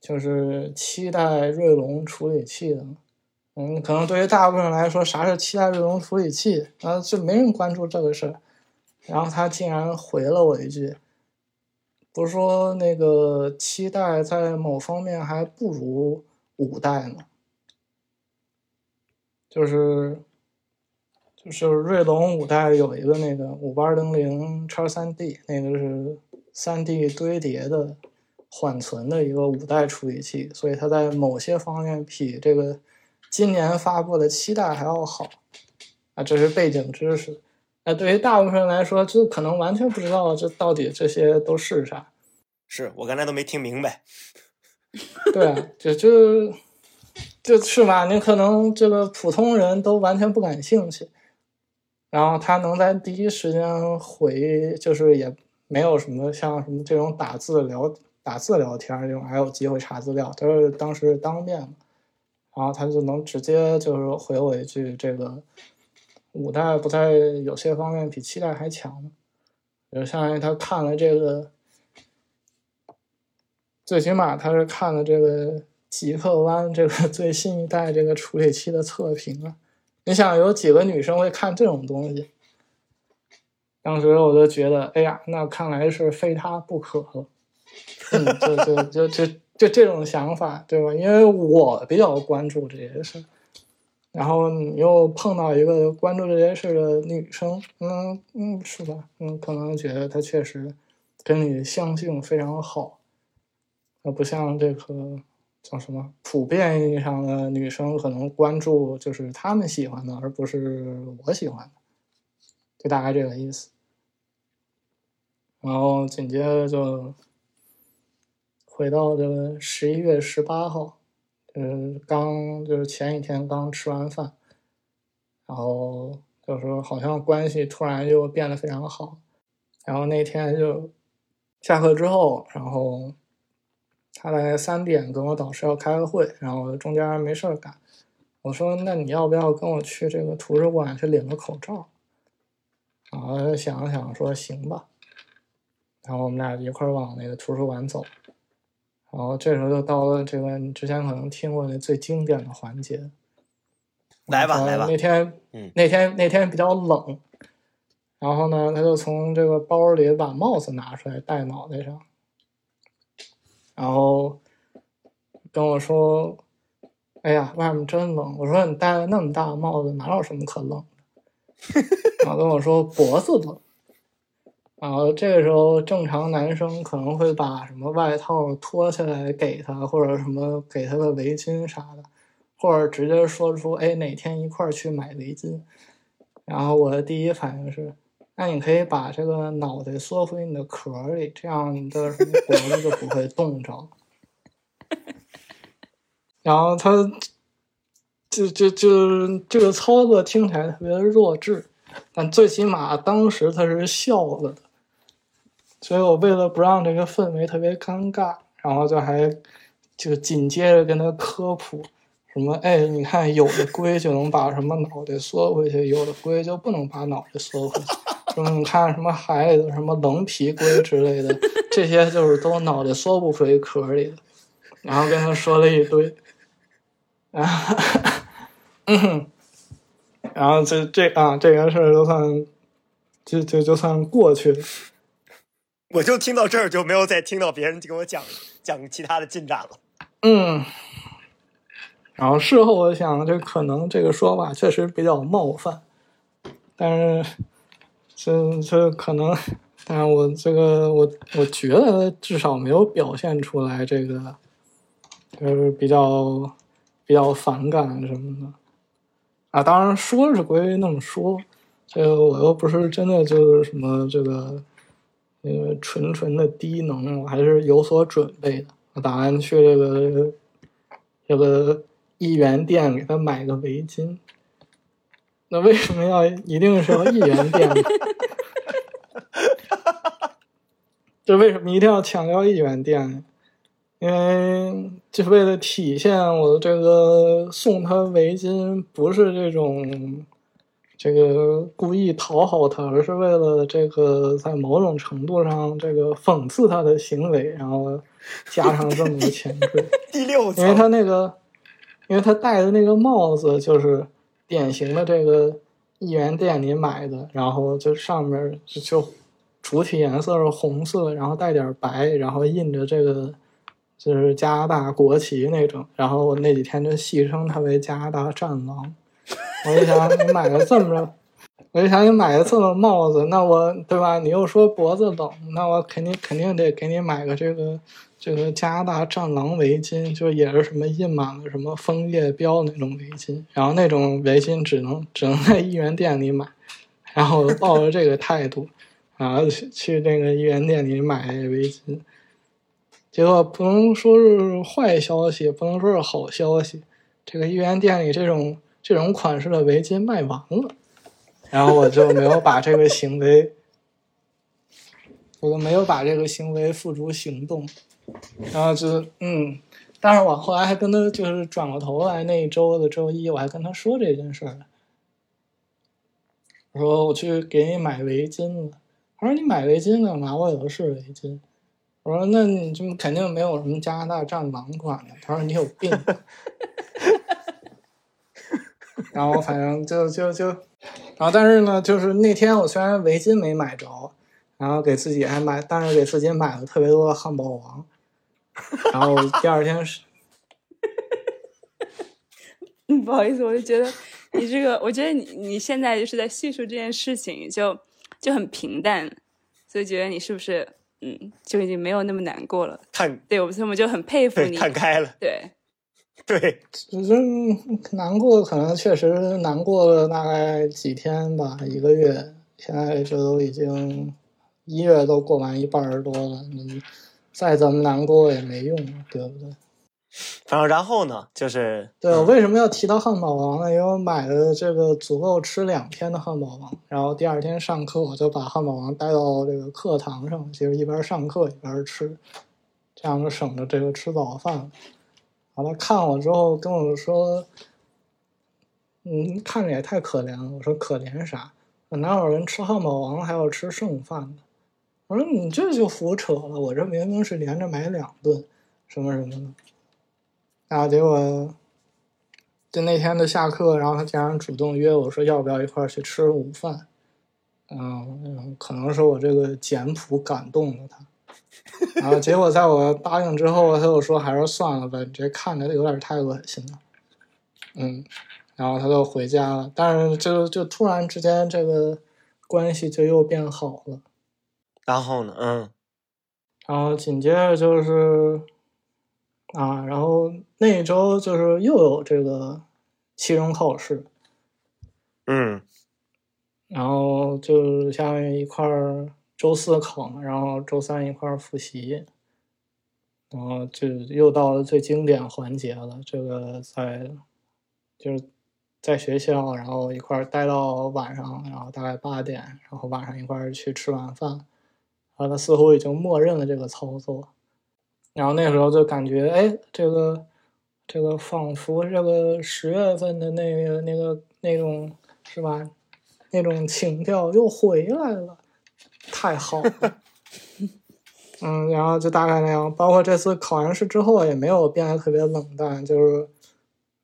就是七代锐龙处理器的吗？嗯，可能对于大部分人来说，啥是七代锐龙处理器？啊，就没人关注这个事儿。然后他竟然回了我一句：“不是说那个七代在某方面还不如五代吗？就是就是锐龙五代有一个那个五八零零叉三 D，那个是三 D 堆叠的缓存的一个五代处理器，所以它在某些方面比这个。”今年发布的七代还要好啊，这是背景知识。那对于大部分人来说，就可能完全不知道这到底这些都是啥。是我刚才都没听明白。对啊，就就就是吧，你可能这个普通人都完全不感兴趣，然后他能在第一时间回，就是也没有什么像什么这种打字聊打字聊天这种，还有机会查资料，他是当时当面嘛。然后他就能直接就是回我一句：“这个五代不在有些方面比七代还强。”就相当于他看了这个，最起码他是看了这个极客湾这个 最新一代这个处理器的测评啊。你想有几个女生会看这种东西？当时我就觉得，哎呀，那看来是非他不可了。嗯，就就就就。就这种想法，对吧？因为我比较关注这些事，然后你又碰到一个关注这些事的女生，嗯嗯，是吧？嗯，可能觉得她确实跟你相性非常好，那不像这个叫什么普遍意义上的女生，可能关注就是他们喜欢的，而不是我喜欢的，就大概这个意思。然后紧接着就。回到这个十一月十八号，就是刚就是前一天刚吃完饭，然后就是好像关系突然就变得非常好，然后那天就下课之后，然后他大概三点跟我导师要开个会，然后中间没事儿干，我说那你要不要跟我去这个图书馆去领个口罩？然后想了想说行吧，然后我们俩一块儿往那个图书馆走。然后这时候就到了这个你之前可能听过的最经典的环节，来吧来吧。那天，那天那天比较冷，然后呢，他就从这个包里把帽子拿出来戴脑袋上，然后跟我说：“哎呀，外面真冷。”我说：“你戴了那么大帽子，哪有什么可冷的？”然后跟我说：“脖子冷。”然后这个时候，正常男生可能会把什么外套脱下来给他，或者什么给他个围巾啥的，或者直接说出“哎，哪天一块儿去买围巾”。然后我的第一反应是，那你可以把这个脑袋缩回你的壳里，这样你的脖子就不会冻着。然后他，就就就这个操作听起来特别弱智，但最起码当时他是笑了的。所以我为了不让这个氛围特别尴尬，然后就还就紧接着跟他科普什么，哎，你看有的龟就能把什么脑袋缩回去，有的龟就不能把脑袋缩回去。什么你看什么海里的什么棱皮龟之类的，这些就是都脑袋缩不回壳里的。然后跟他说了一堆，啊，嗯，然后这这啊，这个事儿就算就就就算过去了。我就听到这儿，就没有再听到别人给我讲讲其他的进展了。嗯，然后事后我想，这可能这个说法确实比较冒犯，但是这这可能，但是我这个我我觉得至少没有表现出来这个，就是比较比较反感什么的啊。当然说是归那么说，这个我又不是真的就是什么这个。那个纯纯的低能，我还是有所准备的。我打算去这个这个一元店给他买个围巾。那为什么要一定是要一元店呢？这为什么一定要强调一元店呢？因为就是为了体现我这个送他围巾不是这种。这个故意讨好他，而是为了这个在某种程度上这个讽刺他的行为，然后加上这么个前缀。第六，因为他那个，因为他戴的那个帽子就是典型的这个一元店里买的，然后就上面就主体颜色是红色，然后带点白，然后印着这个就是加拿大国旗那种，然后我那几天就戏称他为加拿大战狼。我就想你买个这么着，我就想你买个这么帽子，那我对吧？你又说脖子冷，那我肯定肯定得给你买个这个这个加拿大战狼围巾，就也是什么印满了什么枫叶标那种围巾，然后那种围巾只能只能在一元店里买，然后抱着这个态度，然后去去那个一元店里买围巾，结果不能说是坏消息，不能说是好消息，这个一元店里这种。这种款式的围巾卖完了，然后我就没有把这个行为，我就没有把这个行为付诸行动，然后就是嗯，但是我后来还跟他就是转过头来那一周的周一，我还跟他说这件事儿我说我去给你买围巾了，他说你买围巾干嘛？我有的是围巾。我说那你就肯定没有什么加拿大战狼款的。他说你有病。然后反正就就就，然后但是呢，就是那天我虽然围巾没买着，然后给自己还买，但是给自己买了特别多的汉堡王。然后第二天是，嗯，不好意思，我就觉得你这个，我觉得你你现在就是在叙述这件事情，就就很平淡，所以觉得你是不是嗯，就已经没有那么难过了？看，对我们我们就很佩服你，看开了，对。对，只是难过，可能确实难过了大概几天吧，一个月。现在这都已经一月都过完一半儿多了，你再怎么难过也没用，对不对？然后，然后呢？就是对我为什么要提到汉堡王呢？因为我买的这个足够吃两天的汉堡王，然后第二天上课我就把汉堡王带到这个课堂上，就是一边上课一边吃，这样就省着这个吃早饭了。完了，看我之后跟我说：“嗯，看着也太可怜了。”我说：“可怜啥？哪有人吃汉堡王还要吃剩饭的？”我说：“你这就胡扯了！我这明明是连着买两顿，什么什么的。”然后结果，就那天的下课，然后他竟然主动约我说：“要不要一块儿去吃午饭？”嗯，可能是我这个简朴感动了他。然后结果在我答应之后，他又说还是算了吧，你这看着有点太恶心了。嗯，然后他就回家了。但是就就突然之间，这个关系就又变好了。然后呢？嗯。然后紧接着就是啊，然后那一周就是又有这个期中考试。嗯。然后就相当于一块儿。周四考嘛，然后周三一块儿复习，然后就又到了最经典环节了。这个在就是在学校，然后一块儿待到晚上，然后大概八点，然后晚上一块儿去吃晚饭。啊，他似乎已经默认了这个操作。然后那时候就感觉，哎，这个这个仿佛这个十月份的那个那个那种是吧？那种情调又回来了。太好了，嗯，然后就大概那样。包括这次考完试之后，也没有变得特别冷淡，就是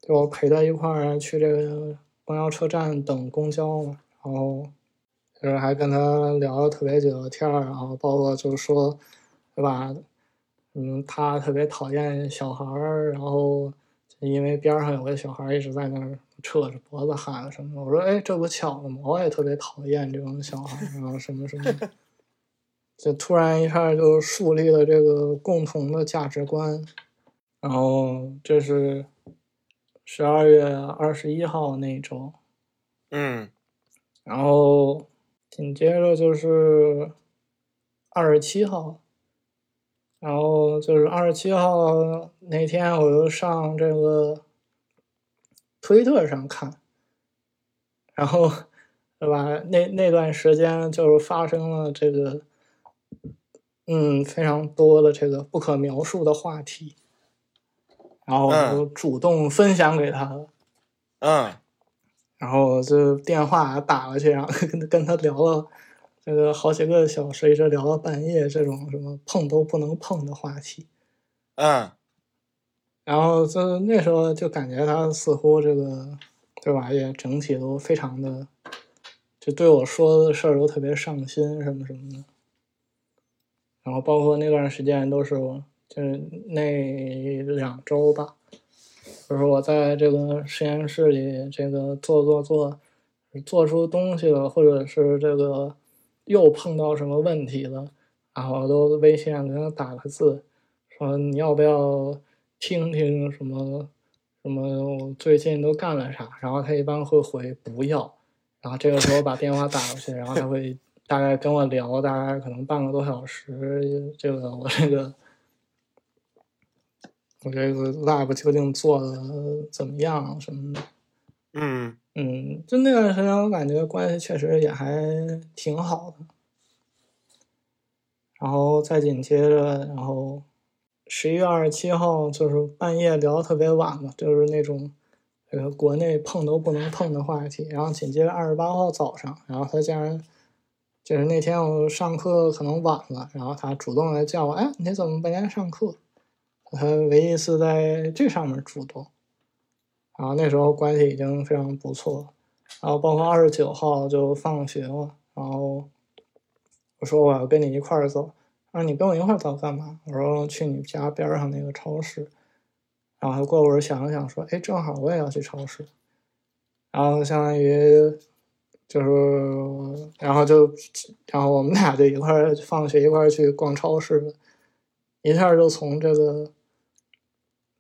就陪他一块儿去这个公交车站等公交嘛，然后就是还跟他聊了特别久的天儿，然后包括就是说，对吧？嗯，他特别讨厌小孩儿，然后因为边上有个小孩儿一直在那儿扯着脖子喊什么。我说，哎，这不巧了吗？我也特别讨厌这种小孩儿，然后什么什么，就突然一下就树立了这个共同的价值观。然后这是十二月二十一号那一周，嗯然后紧接着就是二十七号，然后就是二十七号那天，我就上这个推特上看，然后对吧？那那段时间就是发生了这个，嗯，非常多的这个不可描述的话题，然后我就主动分享给他了。嗯然后我就电话打过去，然后跟跟他聊了这个好几个小时，一直聊到半夜，这种什么碰都不能碰的话题。嗯然后就那时候就感觉他似乎这个对吧，也整体都非常的，就对我说的事儿都特别上心什么什么的。然后包括那段时间都是我就是那两周吧，就是我在这个实验室里这个做做做，做出东西了，或者是这个又碰到什么问题了，然后都微信上给他打个字，说你要不要听听什么什么我最近都干了啥，然后他一般会回不要，然后这个时候把电话打过去，然后他会大概跟我聊大概可能半个多小时，这个我这个我这个 lab 究竟做的怎么样什么的。嗯嗯，就那段时间，我感觉关系确实也还挺好的。然后再紧接着，然后十一月二十七号就是半夜聊得特别晚嘛，就是那种这个国内碰都不能碰的话题。然后紧接着二十八号早上，然后他竟然就是那天我上课可能晚了，然后他主动来叫我，哎，你怎么半天上课？他唯一是在这上面主动。然后那时候关系已经非常不错，然后包括二十九号就放学了，然后我说我要跟你一块儿走，他说你跟我一块儿走干嘛？我说去你家边上那个超市，然后过会儿想了想说，哎，正好我也要去超市，然后相当于就是，然后就，然后我们俩就一块儿放学一块儿去逛超市了，一下就从这个。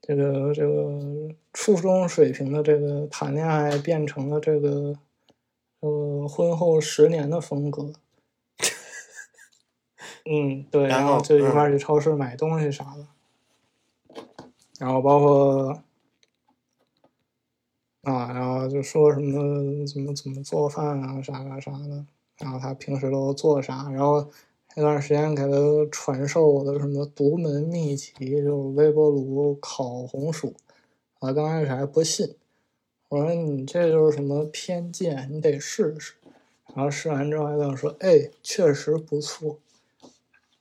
这个这个初中水平的这个谈恋爱变成了这个呃婚后十年的风格。嗯，对，然然后后就一块儿嗯去超市买东西啥的，然后包括啊，然后就说什么怎么怎么做饭啊啥啥啥的，然后他平时都做啥，然后那段时间给他传授的什么独门秘籍，就是微波炉烤红薯。我刚开始还不信，我说你这就是什么偏见，你得试试。然后试完之后还跟我说，哎，确实不错。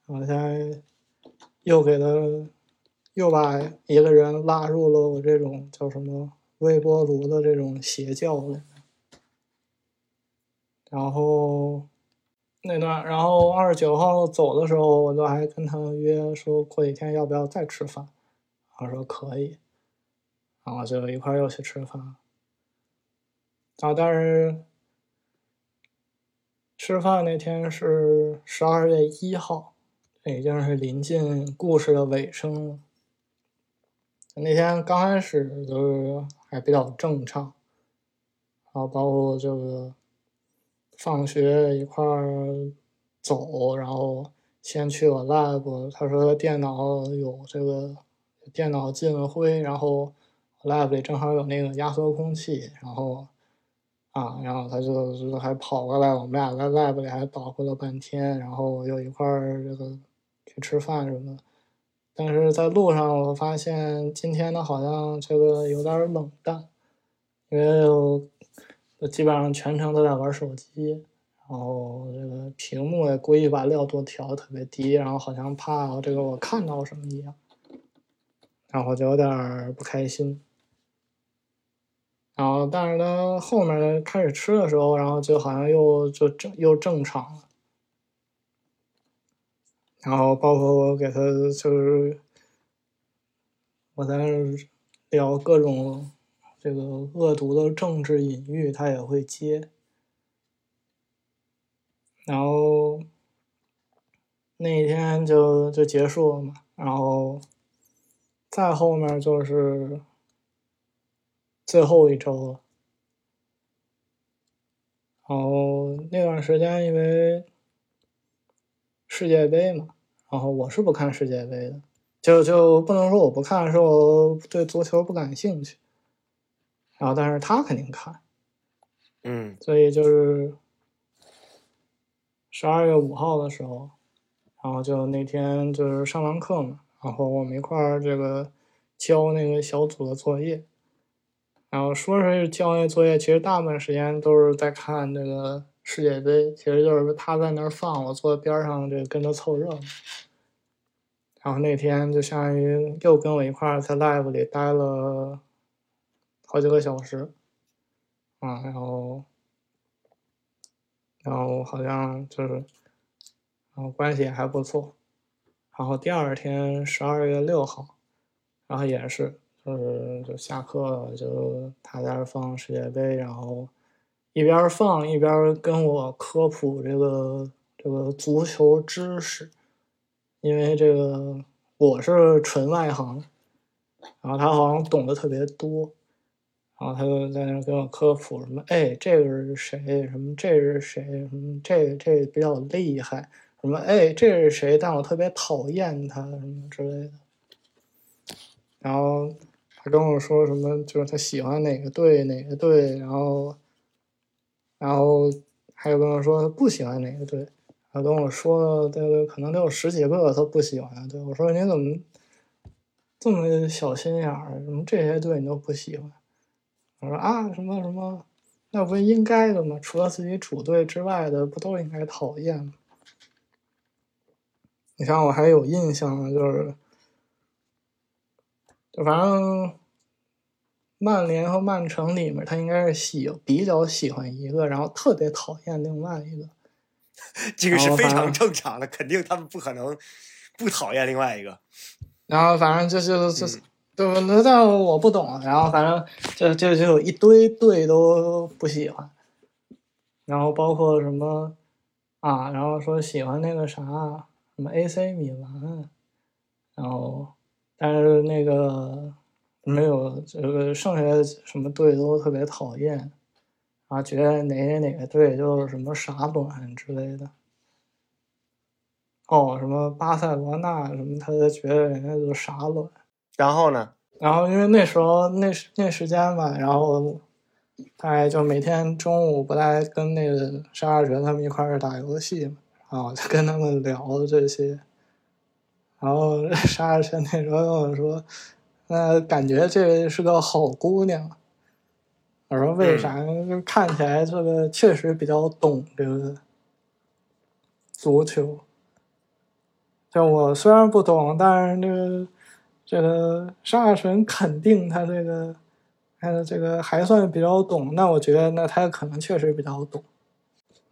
然后现在又给他又把一个人拉入了我这种叫什么微波炉的这种邪教里面。然后那段，然后二十九号走的时候，我都还跟他约说过几天要不要再吃饭，他说可以，然后就一块又去吃饭。啊，但是吃饭那天是十二月一号，已经是临近故事的尾声了。那天刚开始就是还比较正常，然后包括这个放学一块儿走，然后先去我 lab，他说电脑有这个电脑进了灰，然后 lab 里正好有那个压缩空气，然后啊，然后他就还跑过来，我们俩在 lab 里还捣鼓了半天，然后又一块儿这个去吃饭什么的。但是在路上，我发现今天呢好像这个有点冷淡，因为我基本上全程都在玩手机，然后这个屏幕也故意把亮度调的特别低，然后好像怕这个我看到什么一样，然后就有点不开心。然后但是他后面开始吃的时候，然后就好像又就正又正常了。然后包括我给他就是我在那聊各种这个恶毒的政治隐喻，他也会接。然后那一天就就结束了嘛，然后再后面就是最后一周了。然后那段时间因为世界杯嘛。然后我是不看世界杯的，就就不能说我不看，是我对足球不感兴趣。然后，但是他肯定看，嗯。所以就是十二月五号的时候，然后就那天就是上完课嘛，然后我们一块儿这个交那个小组的作业，然后说是交那作业，其实大部分时间都是在看这个世界杯，其实就是他在那儿放，我坐边上这跟着凑热闹。然后那天就相当于又跟我一块儿在 live 里待了好几个小时，啊，然后，然后好像就是，然后关系也还不错。然后第二天十二月六号，然后也是，就是就下课了，就他在那放世界杯，然后一边放一边跟我科普这个这个足球知识。因为这个我是纯外行，然后他好像懂得特别多，然后他就在那给我科普什么，哎，这个是谁？什么这是谁？什么这这比较厉害？什么哎，这是谁？但我特别讨厌他什么之类的。然后他跟我说什么，就是他喜欢哪个队哪个队，然后，然后还有跟我说他不喜欢哪个队。他跟我说，这个可能得有十几个他不喜欢的队。我说你怎么这么小心眼儿？什么这些队你都不喜欢？我说啊，什么什么，那不是应该的吗？除了自己主队之外的，不都应该讨厌吗？你像我还有印象呢，就是就反正曼联和曼城里面，他应该是喜比较喜欢一个，然后特别讨厌另外一个。这个是非常正常的，肯定他们不可能不讨厌另外一个。然后反正就是就是，对，那但我不懂。然后反正就就就有一堆队都不喜欢，然后包括什么啊，然后说喜欢那个啥什么 AC 米兰，然后但是那个没有这个剩下的什么队都特别讨厌。啊，觉得哪哪哪个队就是什么傻卵之类的。哦，什么巴塞罗那什么，他就觉得人家就傻卵。然后呢？然后因为那时候那那时间吧，然后大概就每天中午不带跟那个沙二哲他们一块儿打游戏嘛，然后就跟他们聊这些。然后沙二哲那时候跟我说，那感觉这是个好姑娘。我说为啥？就看起来这个确实比较懂这个足球。就我虽然不懂，但是这个这个沙尔纯肯定他这个，他的这个还算比较懂。那我觉得，那他可能确实比较懂。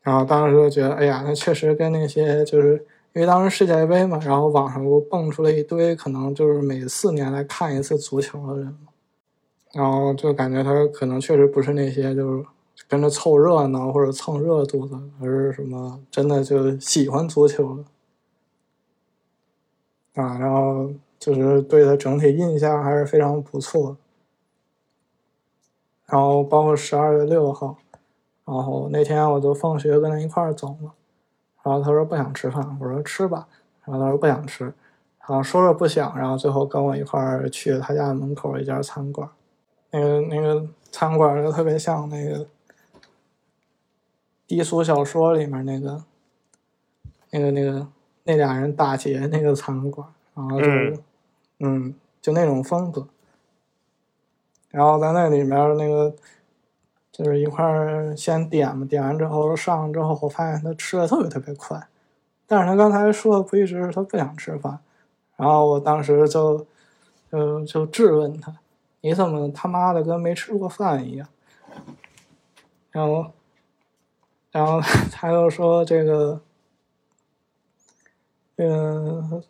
然后当时就觉得，哎呀，那确实跟那些就是因为当时世界杯嘛，然后网上不蹦出了一堆可能就是每四年来看一次足球的人。然后就感觉他可能确实不是那些就是跟着凑热闹或者蹭热度的，而是什么真的就喜欢足球的啊。然后就是对他整体印象还是非常不错。然后包括十二月六号，然后那天我就放学跟他一块儿走嘛，然后他说不想吃饭，我说吃吧，然后他说不想吃，然后说了不想，然后最后跟我一块儿去了他家门口一家餐馆。那个那个餐馆就特别像那个低俗小说里面那个那个那个那俩人打劫那个餐馆，然后就嗯嗯就那种风格。然后在那里面那个就是一块儿先点嘛，点完之后上之后，我发现他吃的特别特别快，但是他刚才说的不一直是他不想吃饭，然后我当时就就就质问他。你怎么他妈的跟没吃过饭一样？然后，然后 他又说这个，嗯，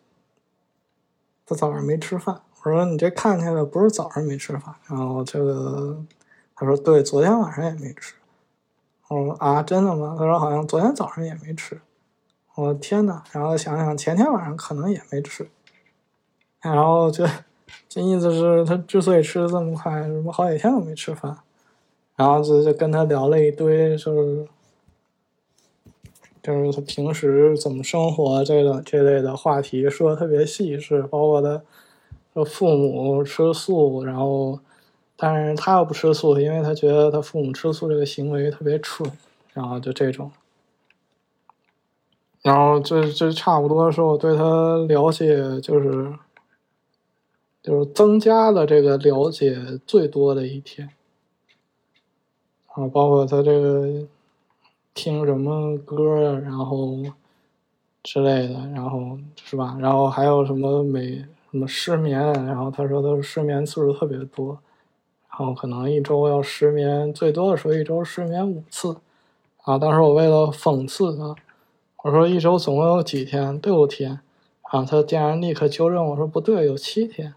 他早上没吃饭。我说你这看起来不是早上没吃饭。然后这个他说对，昨天晚上也没吃。我说啊，真的吗？他说好像昨天早上也没吃。我天呐，然后想想前天晚上可能也没吃。然后就这意思是他之所以吃的这么快，什么好几天都没吃饭。然后就就跟他聊了一堆，就是就是他平时怎么生活这个这类的话题，说的特别细致，包括他说父母吃素，然后但是他又不吃素，因为他觉得他父母吃素这个行为特别蠢，然后就这种。然后这这差不多是我对他了解，就是就是增加的这个了解最多的一天。啊，包括他这个听什么歌，然后之类的，然后是吧？然后还有什么每什么失眠，然后他说他失眠次数特别多，然后可能一周要失眠，最多的时候一周失眠五次。啊，当时我为了讽刺他，我说一周总共有几天？六天。啊，他竟然立刻纠正我说不对，有七天。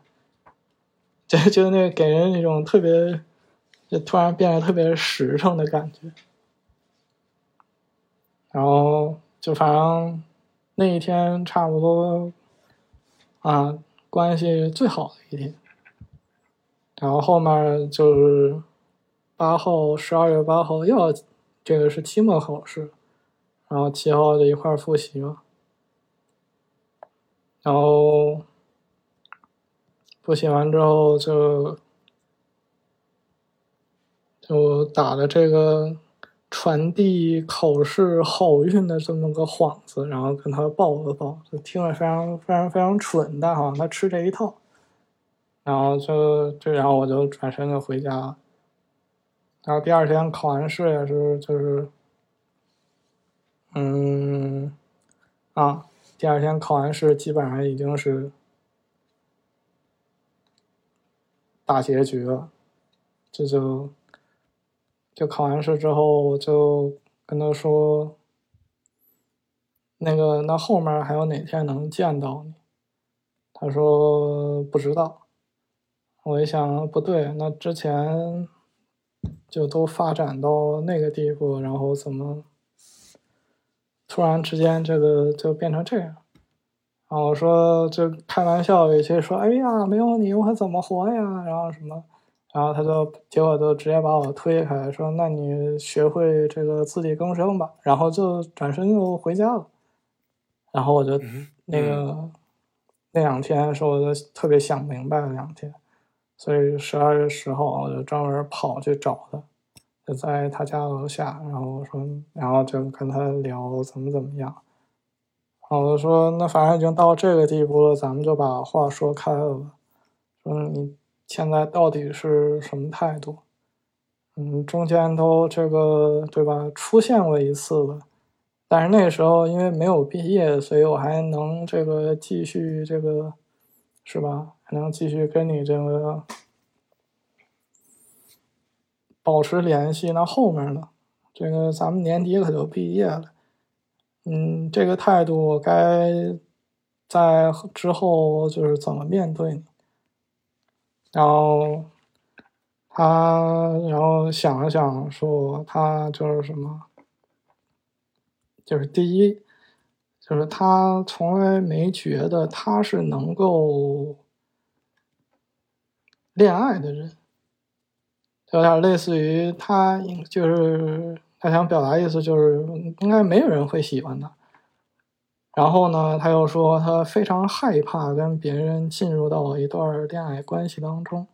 就就那给人一种特别。就突然变得特别实诚的感觉，然后就反正那一天差不多啊关系最好的一天，然后后面就是八号十二月八号又要这个是期末考试，然后七号就一块复习嘛，然后复习完之后就。就打了这个传递考试好运的这么个幌子，然后跟他抱了抱，就听了非常非常非常蠢，但好像他吃这一套，然后就就然后我就转身就回家了，然后第二天考完试也是就是，嗯，啊，第二天考完试基本上已经是大结局了，这就。就考完试之后，我就跟他说：“那个，那后面还有哪天能见到你？”他说：“不知道。”我一想，不对，那之前就都发展到那个地步，然后怎么突然之间这个就变成这样？然后我说，就开玩笑有些说：“哎呀，没有你我还怎么活呀？”然后什么？然后他就结果就直接把我推开，说：“那你学会这个自力更生吧。”然后就转身就回家了。然后我就那个那两天是我就特别想明白的两天，所以十二月十号我就专门跑去找他，就在他家楼下。然后我说，然后就跟他聊怎么怎么样。然后我就说：“那反正已经到这个地步了，咱们就把话说开了吧。”说你。现在到底是什么态度？嗯，中间都这个对吧？出现过一次了，但是那时候因为没有毕业，所以我还能这个继续这个，是吧？还能继续跟你这个保持联系。那后面呢？这个咱们年底可就毕业了。嗯，这个态度该在之后就是怎么面对你？然后他，然后想了想，说他就是什么，就是第一，就是他从来没觉得他是能够恋爱的人，有点类似于他，就是他想表达意思就是应该没有人会喜欢他。然后呢，他又说他非常害怕跟别人进入到一段恋爱关系当中，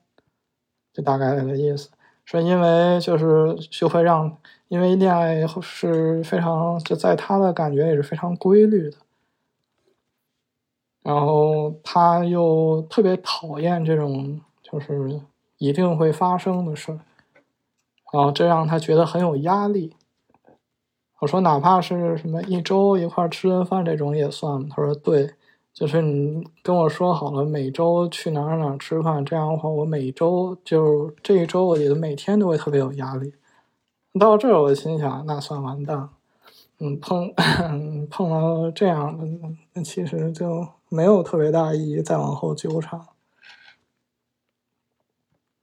就大概的意思，是因为就是就会让，因为恋爱是非常就在他的感觉也是非常规律的，然后他又特别讨厌这种就是一定会发生的事儿，然后这让他觉得很有压力。我说，哪怕是什么一周一块吃顿饭这种也算？他说对，就是你跟我说好了每周去哪儿哪儿吃饭，这样的话我每周就这一周我觉得每天都会特别有压力。到这儿我心想，那算完蛋。嗯，碰 碰到这样的，那其实就没有特别大意义再往后纠缠。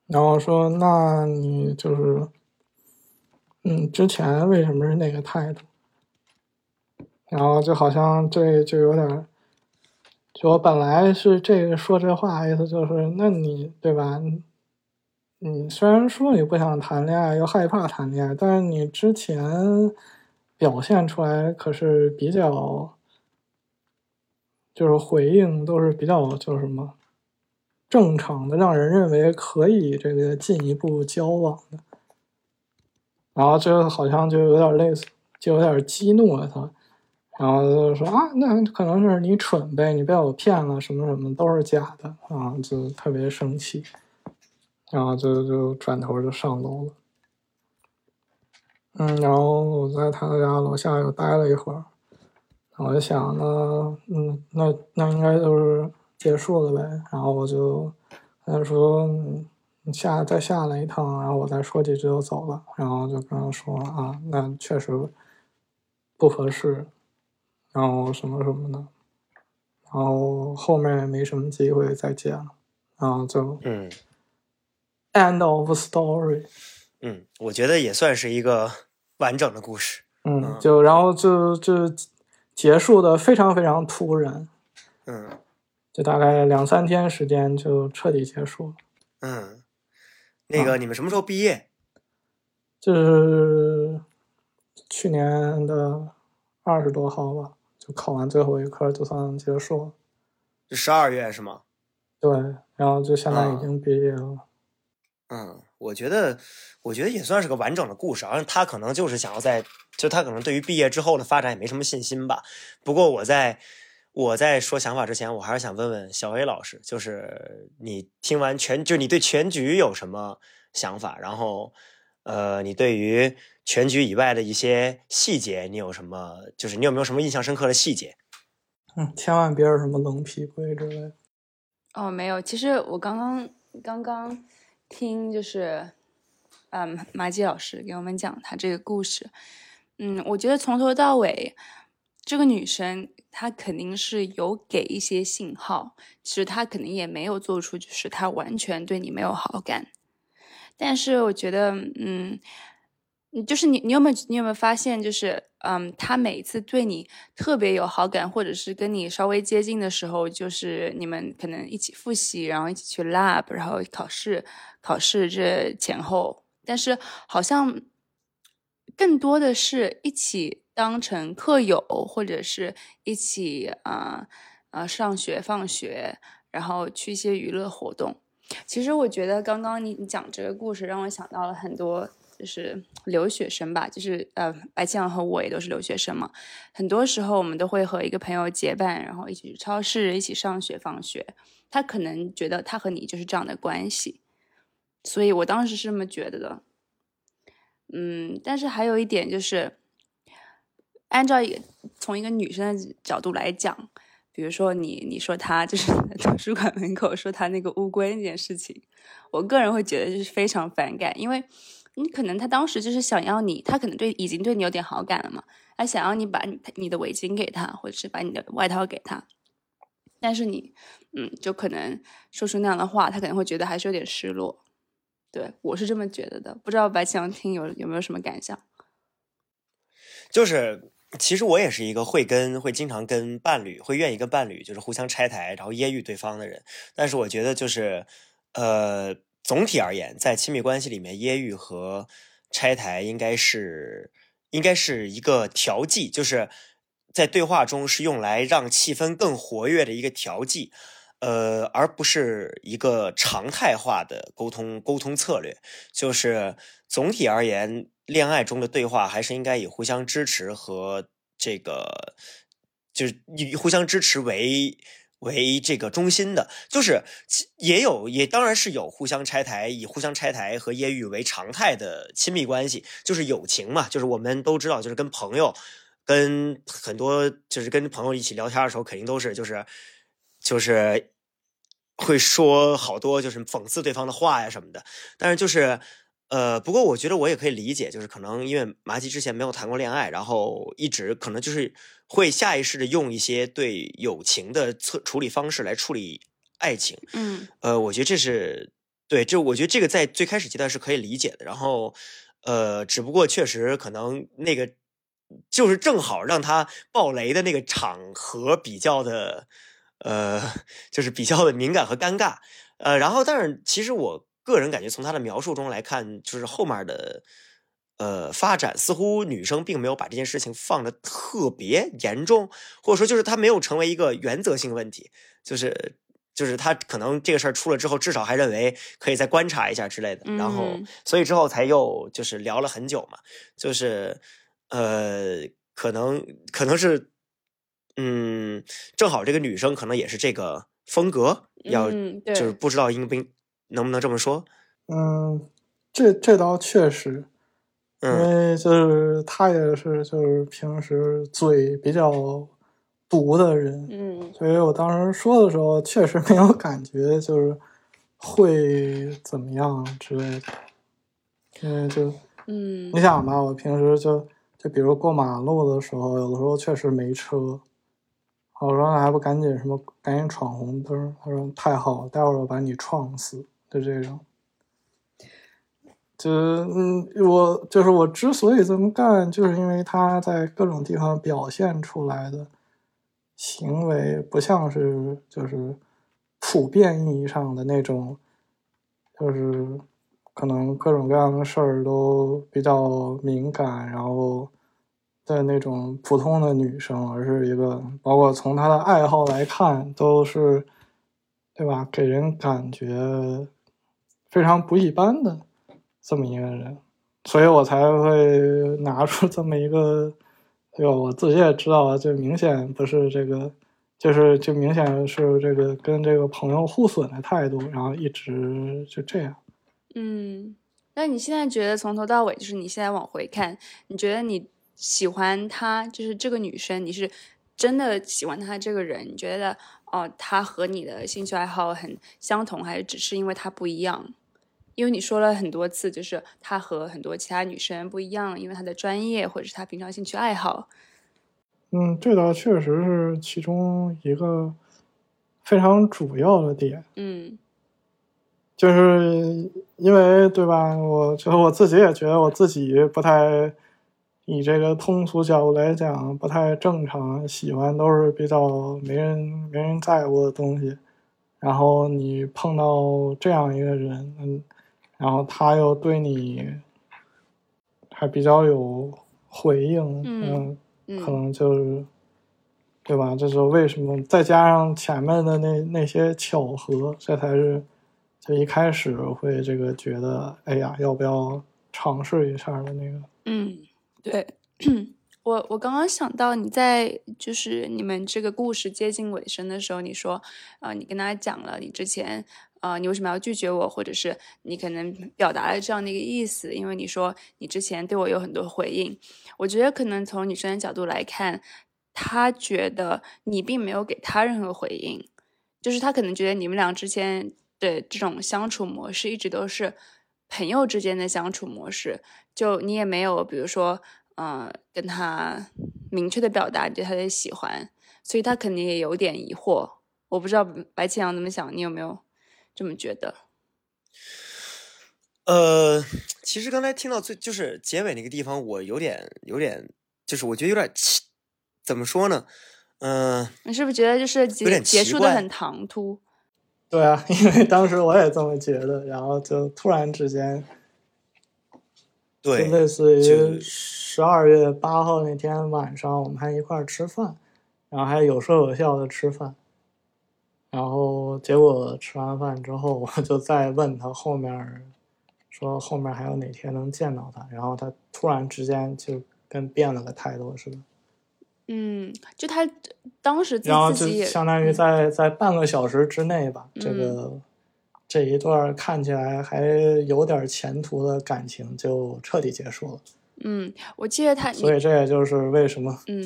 然后说，那你就是，嗯，之前为什么是那个态度？然后就好像这就有点，就我本来是这个说这话意思就是，那你对吧？你虽然说你不想谈恋爱，又害怕谈恋爱，但是你之前表现出来可是比较，就是回应都是比较就什么正常的，让人认为可以这个进一步交往的。然后就好像就有点类似，就有点激怒了他。然后就说啊，那可能是你蠢呗，你被我骗了，什么什么都是假的啊，就特别生气，然后就就转头就上楼了。嗯，然后我在他家楼下又待了一会儿，我就想呢，嗯，那那应该就是结束了呗。然后我就他说下再下来一趟，然后我再说几句就走了。然后就跟他说啊，那确实不合适。然后什么什么的，然后后面也没什么机会再见了，然后就嗯，end of story。嗯，我觉得也算是一个完整的故事。嗯，就然后就就结束的非常非常突然。嗯，就大概两三天时间就彻底结束了。嗯，那个你们什么时候毕业？就是去年的二十多号吧。就考完最后一科就算结束了，就十二月是吗？对，然后就现在已经毕业了。嗯，我觉得，我觉得也算是个完整的故事。而他可能就是想要在，就他可能对于毕业之后的发展也没什么信心吧。不过我在我在说想法之前，我还是想问问小薇老师，就是你听完全，就你对全局有什么想法？然后，呃，你对于。全局以外的一些细节，你有什么？就是你有没有什么印象深刻的细节？嗯，千万别是什么冷皮鬼之类的。哦，没有。其实我刚刚刚刚听，就是嗯，马季老师给我们讲他这个故事。嗯，我觉得从头到尾，这个女生他肯定是有给一些信号，其实他肯定也没有做出，就是他完全对你没有好感。但是我觉得，嗯。就是你，你有没有你有没有发现，就是嗯，他每次对你特别有好感，或者是跟你稍微接近的时候，就是你们可能一起复习，然后一起去 lab，然后考试，考试这前后，但是好像更多的是一起当成课友，或者是一起啊啊上学放学，然后去一些娱乐活动。其实我觉得刚刚你你讲这个故事，让我想到了很多。就是留学生吧，就是呃，白千阳和我也都是留学生嘛。很多时候我们都会和一个朋友结伴，然后一起去超市，一起上学放学。他可能觉得他和你就是这样的关系，所以我当时是这么觉得的。嗯，但是还有一点就是，按照一个从一个女生的角度来讲，比如说你你说他就是在 图书馆门口说他那个乌龟那件事情，我个人会觉得就是非常反感，因为。你可能他当时就是想要你，他可能对已经对你有点好感了嘛，他想要你把你你的围巾给他，或者是把你的外套给他，但是你，嗯，就可能说出那样的话，他可能会觉得还是有点失落。对我是这么觉得的，不知道白强听有有没有什么感想？就是其实我也是一个会跟会经常跟伴侣会愿意跟伴侣就是互相拆台，然后揶揄对方的人，但是我觉得就是呃。总体而言，在亲密关系里面，揶揄和拆台应该是应该是一个调剂，就是在对话中是用来让气氛更活跃的一个调剂，呃，而不是一个常态化的沟通沟通策略。就是总体而言，恋爱中的对话还是应该以互相支持和这个，就是以互相支持为。为这个中心的，就是也有，也当然是有互相拆台，以互相拆台和揶揄为常态的亲密关系，就是友情嘛。就是我们都知道，就是跟朋友，跟很多就是跟朋友一起聊天的时候，肯定都是就是就是会说好多就是讽刺对方的话呀什么的。但是就是呃，不过我觉得我也可以理解，就是可能因为麻吉之前没有谈过恋爱，然后一直可能就是会下意识的用一些对友情的策处理方式来处理爱情。嗯呃，我觉得这是对，就我觉得这个在最开始阶段是可以理解的。然后，呃，只不过确实可能那个就是正好让他爆雷的那个场合比较的，呃，就是比较的敏感和尴尬。呃，然后，但是其实我个人感觉，从他的描述中来看，就是后面的呃发展，似乎女生并没有把这件事情放的特别严重，或者说就是他没有成为一个原则性问题，就是就是他可能这个事儿出了之后，至少还认为可以再观察一下之类的，然后嗯。所以之后才又就是聊了很久嘛，就是呃，可能可能是嗯，正好这个女生可能也是这个风格，要就是不知道应不应能不能这么说，嗯，这这倒确实，因嗯。为就是他也是就是平时嘴比较毒的人，嗯所以我当时说的时候确实没有感觉就是会怎么样之类的，因为就嗯。你想吧，我平时就就比如过马路的时候，有的时候确实没车，我说那还不赶紧什么赶紧闯红灯，他说太好，待会儿我把你撞死，就这种。就嗯，我就是我之所以这么干，就是因为他在各种地方表现出来的行为，不像是就是普遍意义上的那种，就是可能各种各样的事儿都比较敏感，然后的那种普通的女生，而是一个包括从她的爱好来看，都是对吧？给人感觉非常不一般的这么一个人，所以我才会拿出 这么一个，对吧？我自己也知道，就明显不是这个。就是就明显是这个跟这个朋友互损的态度，然后一直就这样。嗯，那你现在觉得从头到尾，就是你现在往回看，你觉得你喜欢她，就是这个女生，你是真的喜欢她这个人？你觉得哦，她和你的兴趣爱好很相同，还是只是因为她不一样？因为你说了很多次，就是她和很多其他女生不一样，因为她的专业或者是她平常兴趣爱好。嗯，这倒确实是其中一个非常主要的点，嗯就是因为对吧？我觉得我自己也觉得我自己不太以这个通俗角度来讲不太正常，喜欢都是比较没人没人在乎的东西。然后你碰到这样一个人，嗯，然后他又对你还比较有回应，嗯嗯，可嗯能就是，对吧？这是为什么？再加上前面的那那些巧合，这才是就一开始会这个觉得，哎呀，要不要尝试一下的那个。嗯，对。我我刚刚想到你在就是你们这个故事接近尾声的时候，你说，呃，你跟他讲了你之前，呃，你为什么要拒绝我，或者是你可能表达了这样的一个意思，因为你说你之前对我有很多回应，我觉得可能从女生的角度来看，她觉得你并没有给她任何回应，就是她可能觉得你们俩之间的这种相处模式一直都是朋友之间的相处模式，就你也没有，比如说，呃，跟他明确的表达对他的喜欢，所以他肯定也有点疑惑。我不知道白启阳怎么想，你有没有这么觉得？呃，其实刚才听到最就是结尾那个地方，我有点有点，就是我觉得有点奇，怎么说呢？嗯、你是不是觉得就是结有点结束的很唐突？对啊，因为当时我也这么觉得，然后就突然之间，就对，类似于十二月八号那天晚上，我们还一块儿吃饭，然后还有说有笑的吃饭，然后结果吃完饭之后，我就再问他后面，说后面还有哪天能见到他，然后他突然之间就跟变了个态度似的，嗯，就他当时自然后就自己相当于嗯在在半个小时之内吧，这嗯个这一段看起来还有点前途的感情就彻底结束了。嗯，我记得他所以这也就是为什么嗯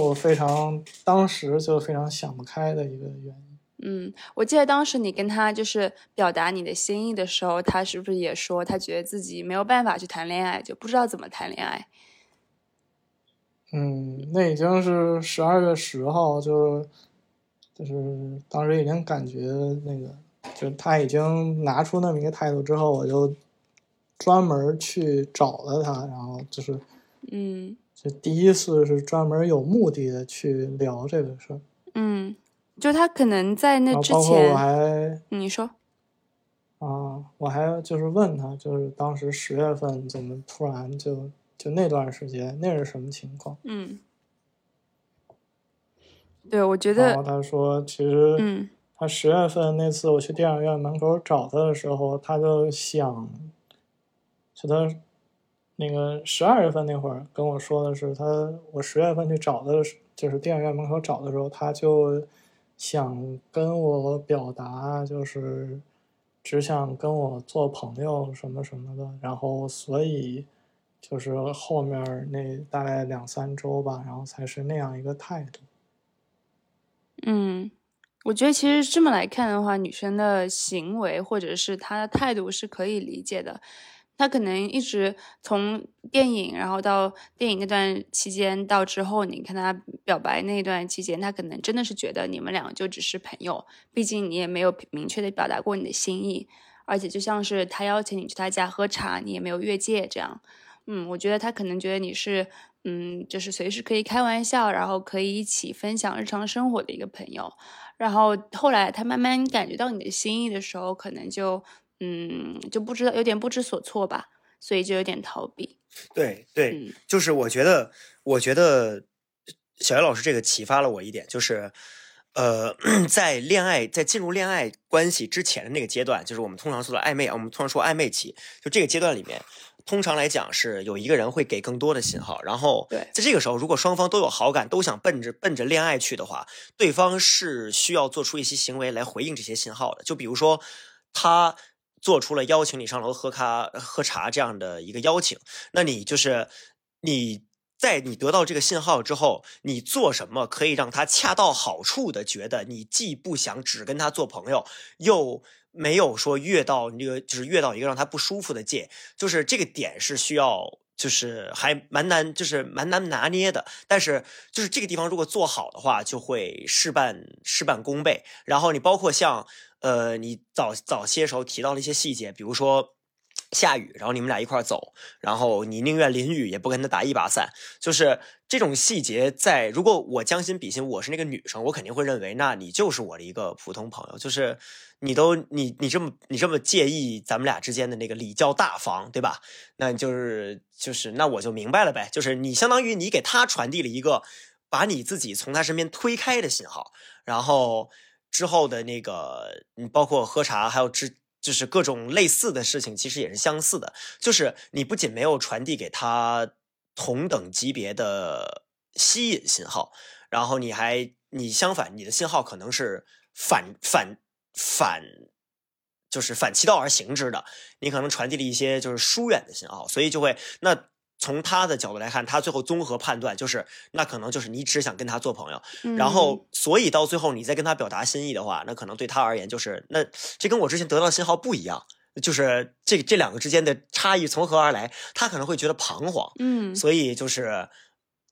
我非常当时就非常想不开的一个原因。嗯，我记得当时你跟他就是表达你的心意的时候，他是不是也说他觉得自己没有办法去谈恋爱，就不知道怎么谈恋爱？嗯，那已经是十二月十号，就就是当时已经感觉那个，就他已经拿出那么一个态度之后，我就专门去找了他，然后就是，嗯。就第一次是专门有目的的去聊这个事儿，嗯，就他可能在那之前我前，还你说，啊，我还就是问他，就是当时十月份怎么突然就就那段时间那是什么情况？嗯，对，我觉得然后得，他说，其实嗯他十月份那次我去电影院门口找他的时候，他就想，就他那个十二月份那会儿跟我说的是，他我十月份去找他的时，就是电影院门口找的时候，他就想跟我表达，就是只想跟我做朋友什么什么的，然后所以就是后面那大概两三周吧，然后才是那样一个态度。嗯，我觉得其实这么来看的话，女生的行为或者是她的态度是可以理解的。他可能一直从电影，然后到电影那段期间，到之后你看他表白那段期间，他可能真的是觉得你们两个就只是朋友，毕竟你也没有明确的表达过你的心意，而且就像是他邀请你去他家喝茶，你也没有越界这样。嗯，我觉得他可能觉得你是，嗯，就是随时可以开玩笑，然后可以一起分享日常生活的一个朋友。然后后来他慢慢感觉到你的心意的时候，可能就，嗯，就不知道有点不知所措吧，所以就有点逃避。对对，嗯就是我觉得，我觉得小叶老师这个启发了我一点，就是，呃，在恋爱在进入恋爱关系之前的那个阶段，就是我们通常说的暧昧，啊，我们通常说暧昧期，就这个阶段里面，通常来讲是有一个人会给更多的信号，然后在这个时候，如果双方都有好感，都想奔着奔着恋爱去的话，对方是需要做出一些行为来回应这些信号的，就比如说他。做出了邀请你上楼喝咖喝茶这样的一个邀请，那你就是你在你得到这个信号之后，你做什么可以让他恰到好处的觉得你既不想只跟他做朋友，又没有说越到那个就是越到一个让他不舒服的界，就是这个点是需要。就是还蛮难，就是蛮难拿捏的。但是就是这个地方如果做好的话，就会事半事半功倍。然后你包括像呃，你早早些时候提到了一些细节，比如说下雨，然后你们俩一块走，然后你宁愿淋雨也不跟他打一把伞，就是这种细节在。如果我将心比心，我是那个女生，我肯定会认为，那你就是我的一个普通朋友，就是你都你你这么你这么介意咱们俩之间的那个礼教大方，对吧？那就是就是那我就明白了呗，就是你相当于你给他传递了一个把你自己从他身边推开的信号，然后之后的那个你包括喝茶，还有之。就是各种类似的事情，其实也是相似的。就是你不仅没有传递给他同等级别的吸引信号，然后你还你相反，你的信号可能是反反反，就是反其道而行之的。你可能传递了一些就是疏远的信号，所以就会那。从他的角度来看，他最后综合判断就是，那可能就是你只想跟他做朋友，然嗯后，所以到最后你再跟他表达心意的话，那可能对他而言就是，那这跟我之前得到的信号不一样，就是这这两个之间的差异从何而来？他可能会觉得彷徨，嗯。所以就是，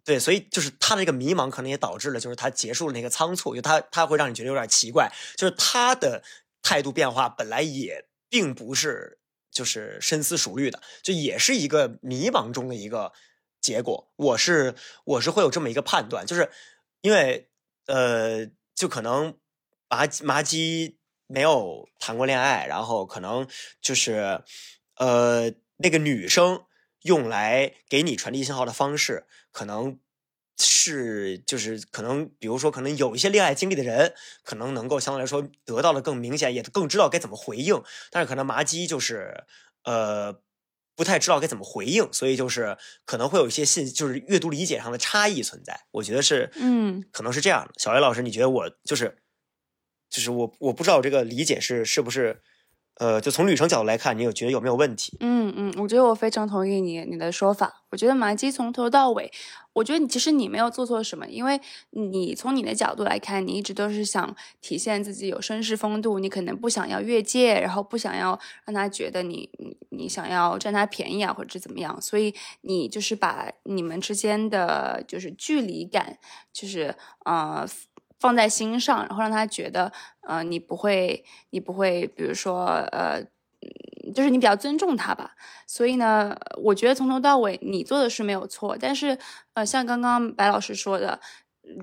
对，所以就是他的这个迷茫，可能也导致了就是他结束了那个仓促，就他他会让你觉得有点奇怪，就是他的态度变化本来也并不是就是深思熟虑的，就也是一个迷茫中的一个结果。我是我是会有这么一个判断，就是因为呃，就可能麻麻鸡没有谈过恋爱，然后可能就是呃那个女生用来给你传递信号的方式，可能是就是可能，比如说可能有一些恋爱经历的人，可能能够相对来说得到的更明显，也更知道该怎么回应。但是可能麻鸡就是呃不太知道该怎么回应，所以就是可能会有一些信就是阅读理解上的差异存在。我觉得是嗯可能是这样的。小雷老师，你觉得我就是就是我我不知道我这个理解是是不是呃，就从旅程角度来看，你有觉得有没有问题？嗯嗯，我觉得我非常同意你你的说法。我觉得麻鸡从头到尾，我觉得你其实你没有做错什么，因为你从你的角度来看，你一直都是想体现自己有绅士风度，你可能不想要越界，然后不想要让他觉得你你你想要占他便宜啊，或者怎么样，所以你就是把你们之间的就是距离感，就是呃。放在心上，然后让他觉得，呃，你不会，你不会，比如说，呃，就是你比较尊重他吧。所以呢，我觉得从头到尾你做的是没有错。但是，呃，像刚刚白老师说的，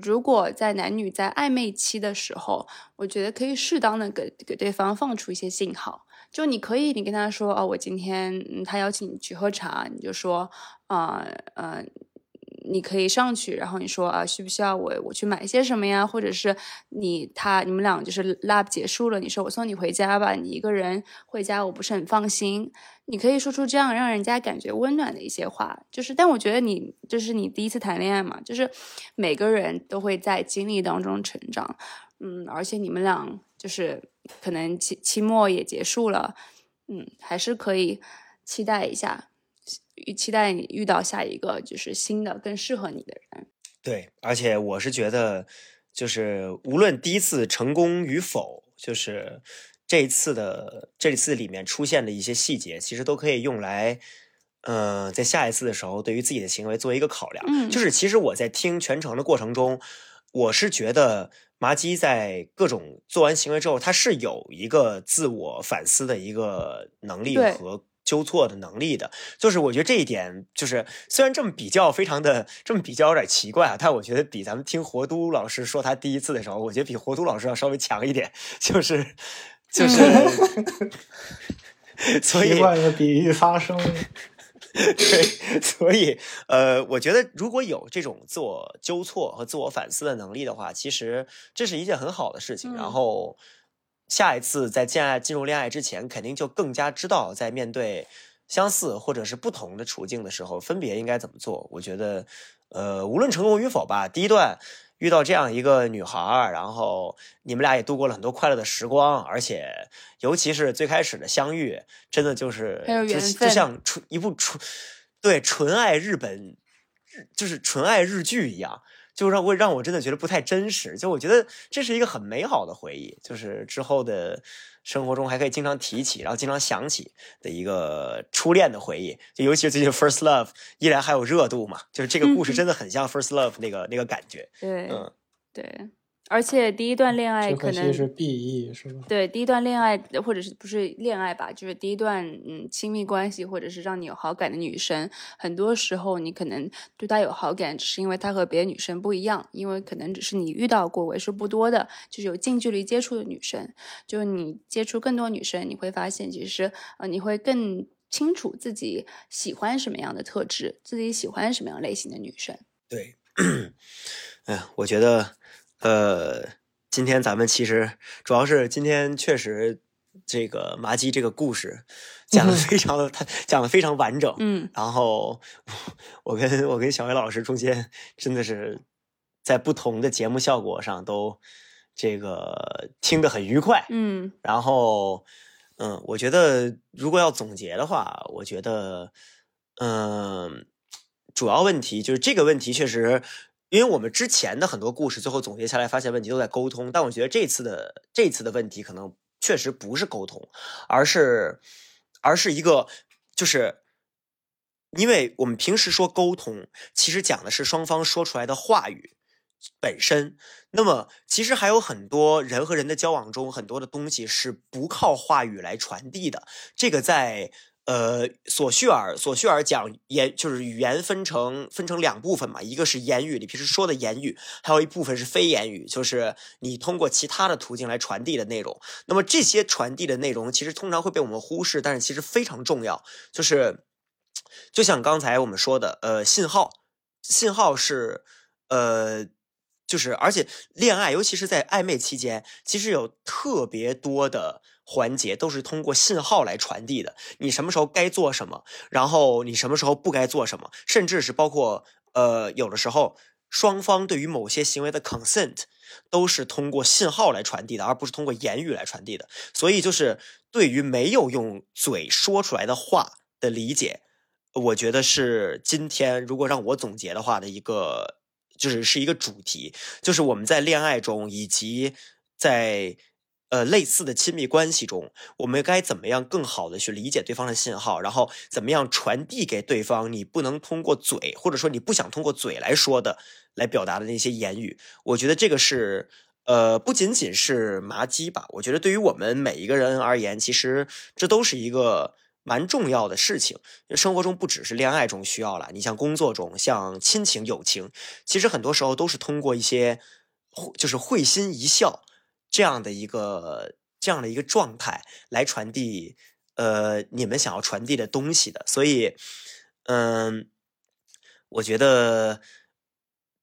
如果在男女在暧昧期的时候，我觉得可以适当的给给对方放出一些信号。就你可以，你跟他说，哦，我今天他邀请你去喝茶，你就说，啊，呃。你可以上去，然后你说啊，需不需要我我去买一些什么呀？或者是你他你们俩就是 lab 结束了，你说我送你回家吧，你一个人回家我不是很放心。你可以说出这样让人家感觉温暖的一些话，就是但我觉得你就是你第一次谈恋爱嘛，就是每个人都会在经历当中成长，嗯，而且你们俩就是可能期期末也结束了，嗯，还是可以期待一下。期待你遇到下一个就是新的更适合你的人。对，而且我是觉得，就是无论第一次成功与否，就是这一次的这一次里面出现的一些细节，其实都可以用来，呃，在下一次的时候，对于自己的行为做一个考量。嗯，就是其实我在听全程的过程中，我是觉得麻鸡在各种做完行为之后，他是有一个自我反思的一个能力和。纠错的能力的，就是我觉得这一点，就是虽然这么比较非常的这么比较有点奇怪啊，但我觉得比咱们听活都老师说他第一次的时候，我觉得比活都老师要稍微强一点，就是就是，所以奇怪的比喻发生，对，所以呃，我觉得如果有这种自我纠错和自我反思的能力的话，其实这是一件很好的事情，然后。下一次在恋爱进入恋爱之前，肯定就更加知道在面对相似或者是不同的处境的时候，分别应该怎么做。我觉得，呃，无论成功与否吧，第一段遇到这样一个女孩，然后你们俩也度过了很多快乐的时光，而且尤其是最开始的相遇，真的就是就就像纯一部纯对纯爱日本，就是纯爱日剧一样。就让会让我真的觉得不太真实，就我觉得这是一个很美好的回忆，就是之后的生活中还可以经常提起，然后经常想起的一个初恋的回忆，就尤其是最近 first love 依然还有热度嘛，就是这个故事真的很像 first love 那个那个感觉，对，嗯，对。而且第一段恋爱可能是 B E 是吧？对，第一段恋爱或者是不是恋爱吧，就是第一段嗯亲密关系，或者是让你有好感的女生，很多时候你可能对她有好感，只是因为她和别的女生不一样，因为可能只是你遇到过为数不多的，就是有近距离接触的女生。就是你接触更多女生，你会发现其实呃你会更清楚自己喜欢什么样的特质，自己喜欢什么样类型的女生。对，哎，我觉得。呃，今天咱们其实主要是今天确实这个麻鸡这个故事 讲的非常的，他讲的非常完整，嗯，然后我跟我跟小薇老师中间真的是在不同的节目效果上都这个听得很愉快，嗯，然后嗯，我觉得如果要总结的话，我觉得嗯，主要问题就是这个问题确实。因为我们之前的很多故事，最后总结下来发现问题都在沟通，但我觉得这次的这次的问题可能确实不是沟通，而是而是一个，就是因为我们平时说沟通，其实讲的是双方说出来的话语本身，那么其实还有很多人和人的交往中，很多的东西是不靠话语来传递的，这个在。呃，索绪尔，索绪尔讲言就是语言分成分成两部分嘛，一个是言语，你平时说的言语，还有一部分是非言语，就是你通过其他的途径来传递的内容。那么这些传递的内容，其实通常会被我们忽视，但是其实非常重要。就是就像刚才我们说的，呃，信号，信号是，呃，就是而且恋爱，尤其是在暧昧期间，其实有特别多的。环节都是通过信号来传递的。你什么时候该做什么，然后你什么时候不该做什么，甚至是包括呃，有的时候双方对于某些行为的 consent，都是通过信号来传递的，而不是通过言语来传递的。所以，就是对于没有用嘴说出来的话的理解，我觉得是今天如果让我总结的话的一个，就是是一个主题，就是我们在恋爱中以及在。呃，类似的亲密关系中，我们该怎么样更好的去理解对方的信号，然后怎么样传递给对方？你不能通过嘴，或者说你不想通过嘴来说的，来表达的那些言语，我觉得这个是，呃，不仅仅是麻鸡吧，我觉得对于我们每一个人而言，其实这都是一个蛮重要的事情。生活中不只是恋爱中需要了，你像工作中，像亲情、友情，其实很多时候都是通过一些，就是会心一笑。这样的一个这样的一个状态来传递，呃，你们想要传递的东西的，所以，嗯，我觉得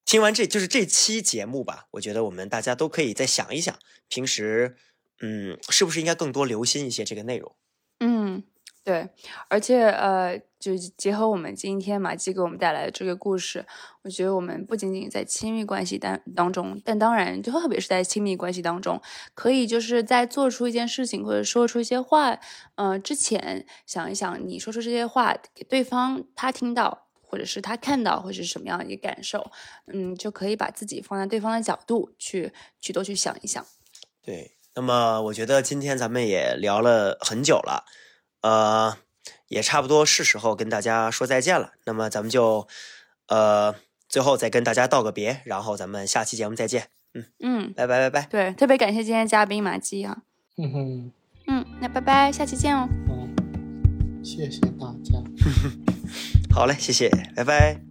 听完这就是这期节目吧，我觉得我们大家都可以再想一想，平时，嗯，是不是应该更多留心一些这个内容？嗯。对，而且呃，就结合我们今天马季给我们带来的这个故事，我觉得我们不仅仅在亲密关系当当中，但当然就特别是在亲密关系当中，可以就是在做出一件事情或者说出一些话，呃，之前想一想，你说出这些话给对方他听到，或者是他看到，会是什么样的一个感受？嗯，就可以把自己放在对方的角度去去多去想一想。对，那么我觉得今天咱们也聊了很久了。呃，也差不多是时候跟大家说再见了。那么咱们就，呃，最后再跟大家道个别，然后咱们下期节目再见。嗯嗯，拜拜拜拜。对，特别感谢今天嘉宾马季啊。嗯哼。嗯，那拜拜，下期见哦。嗯，谢谢大家。好嘞，谢谢，拜拜。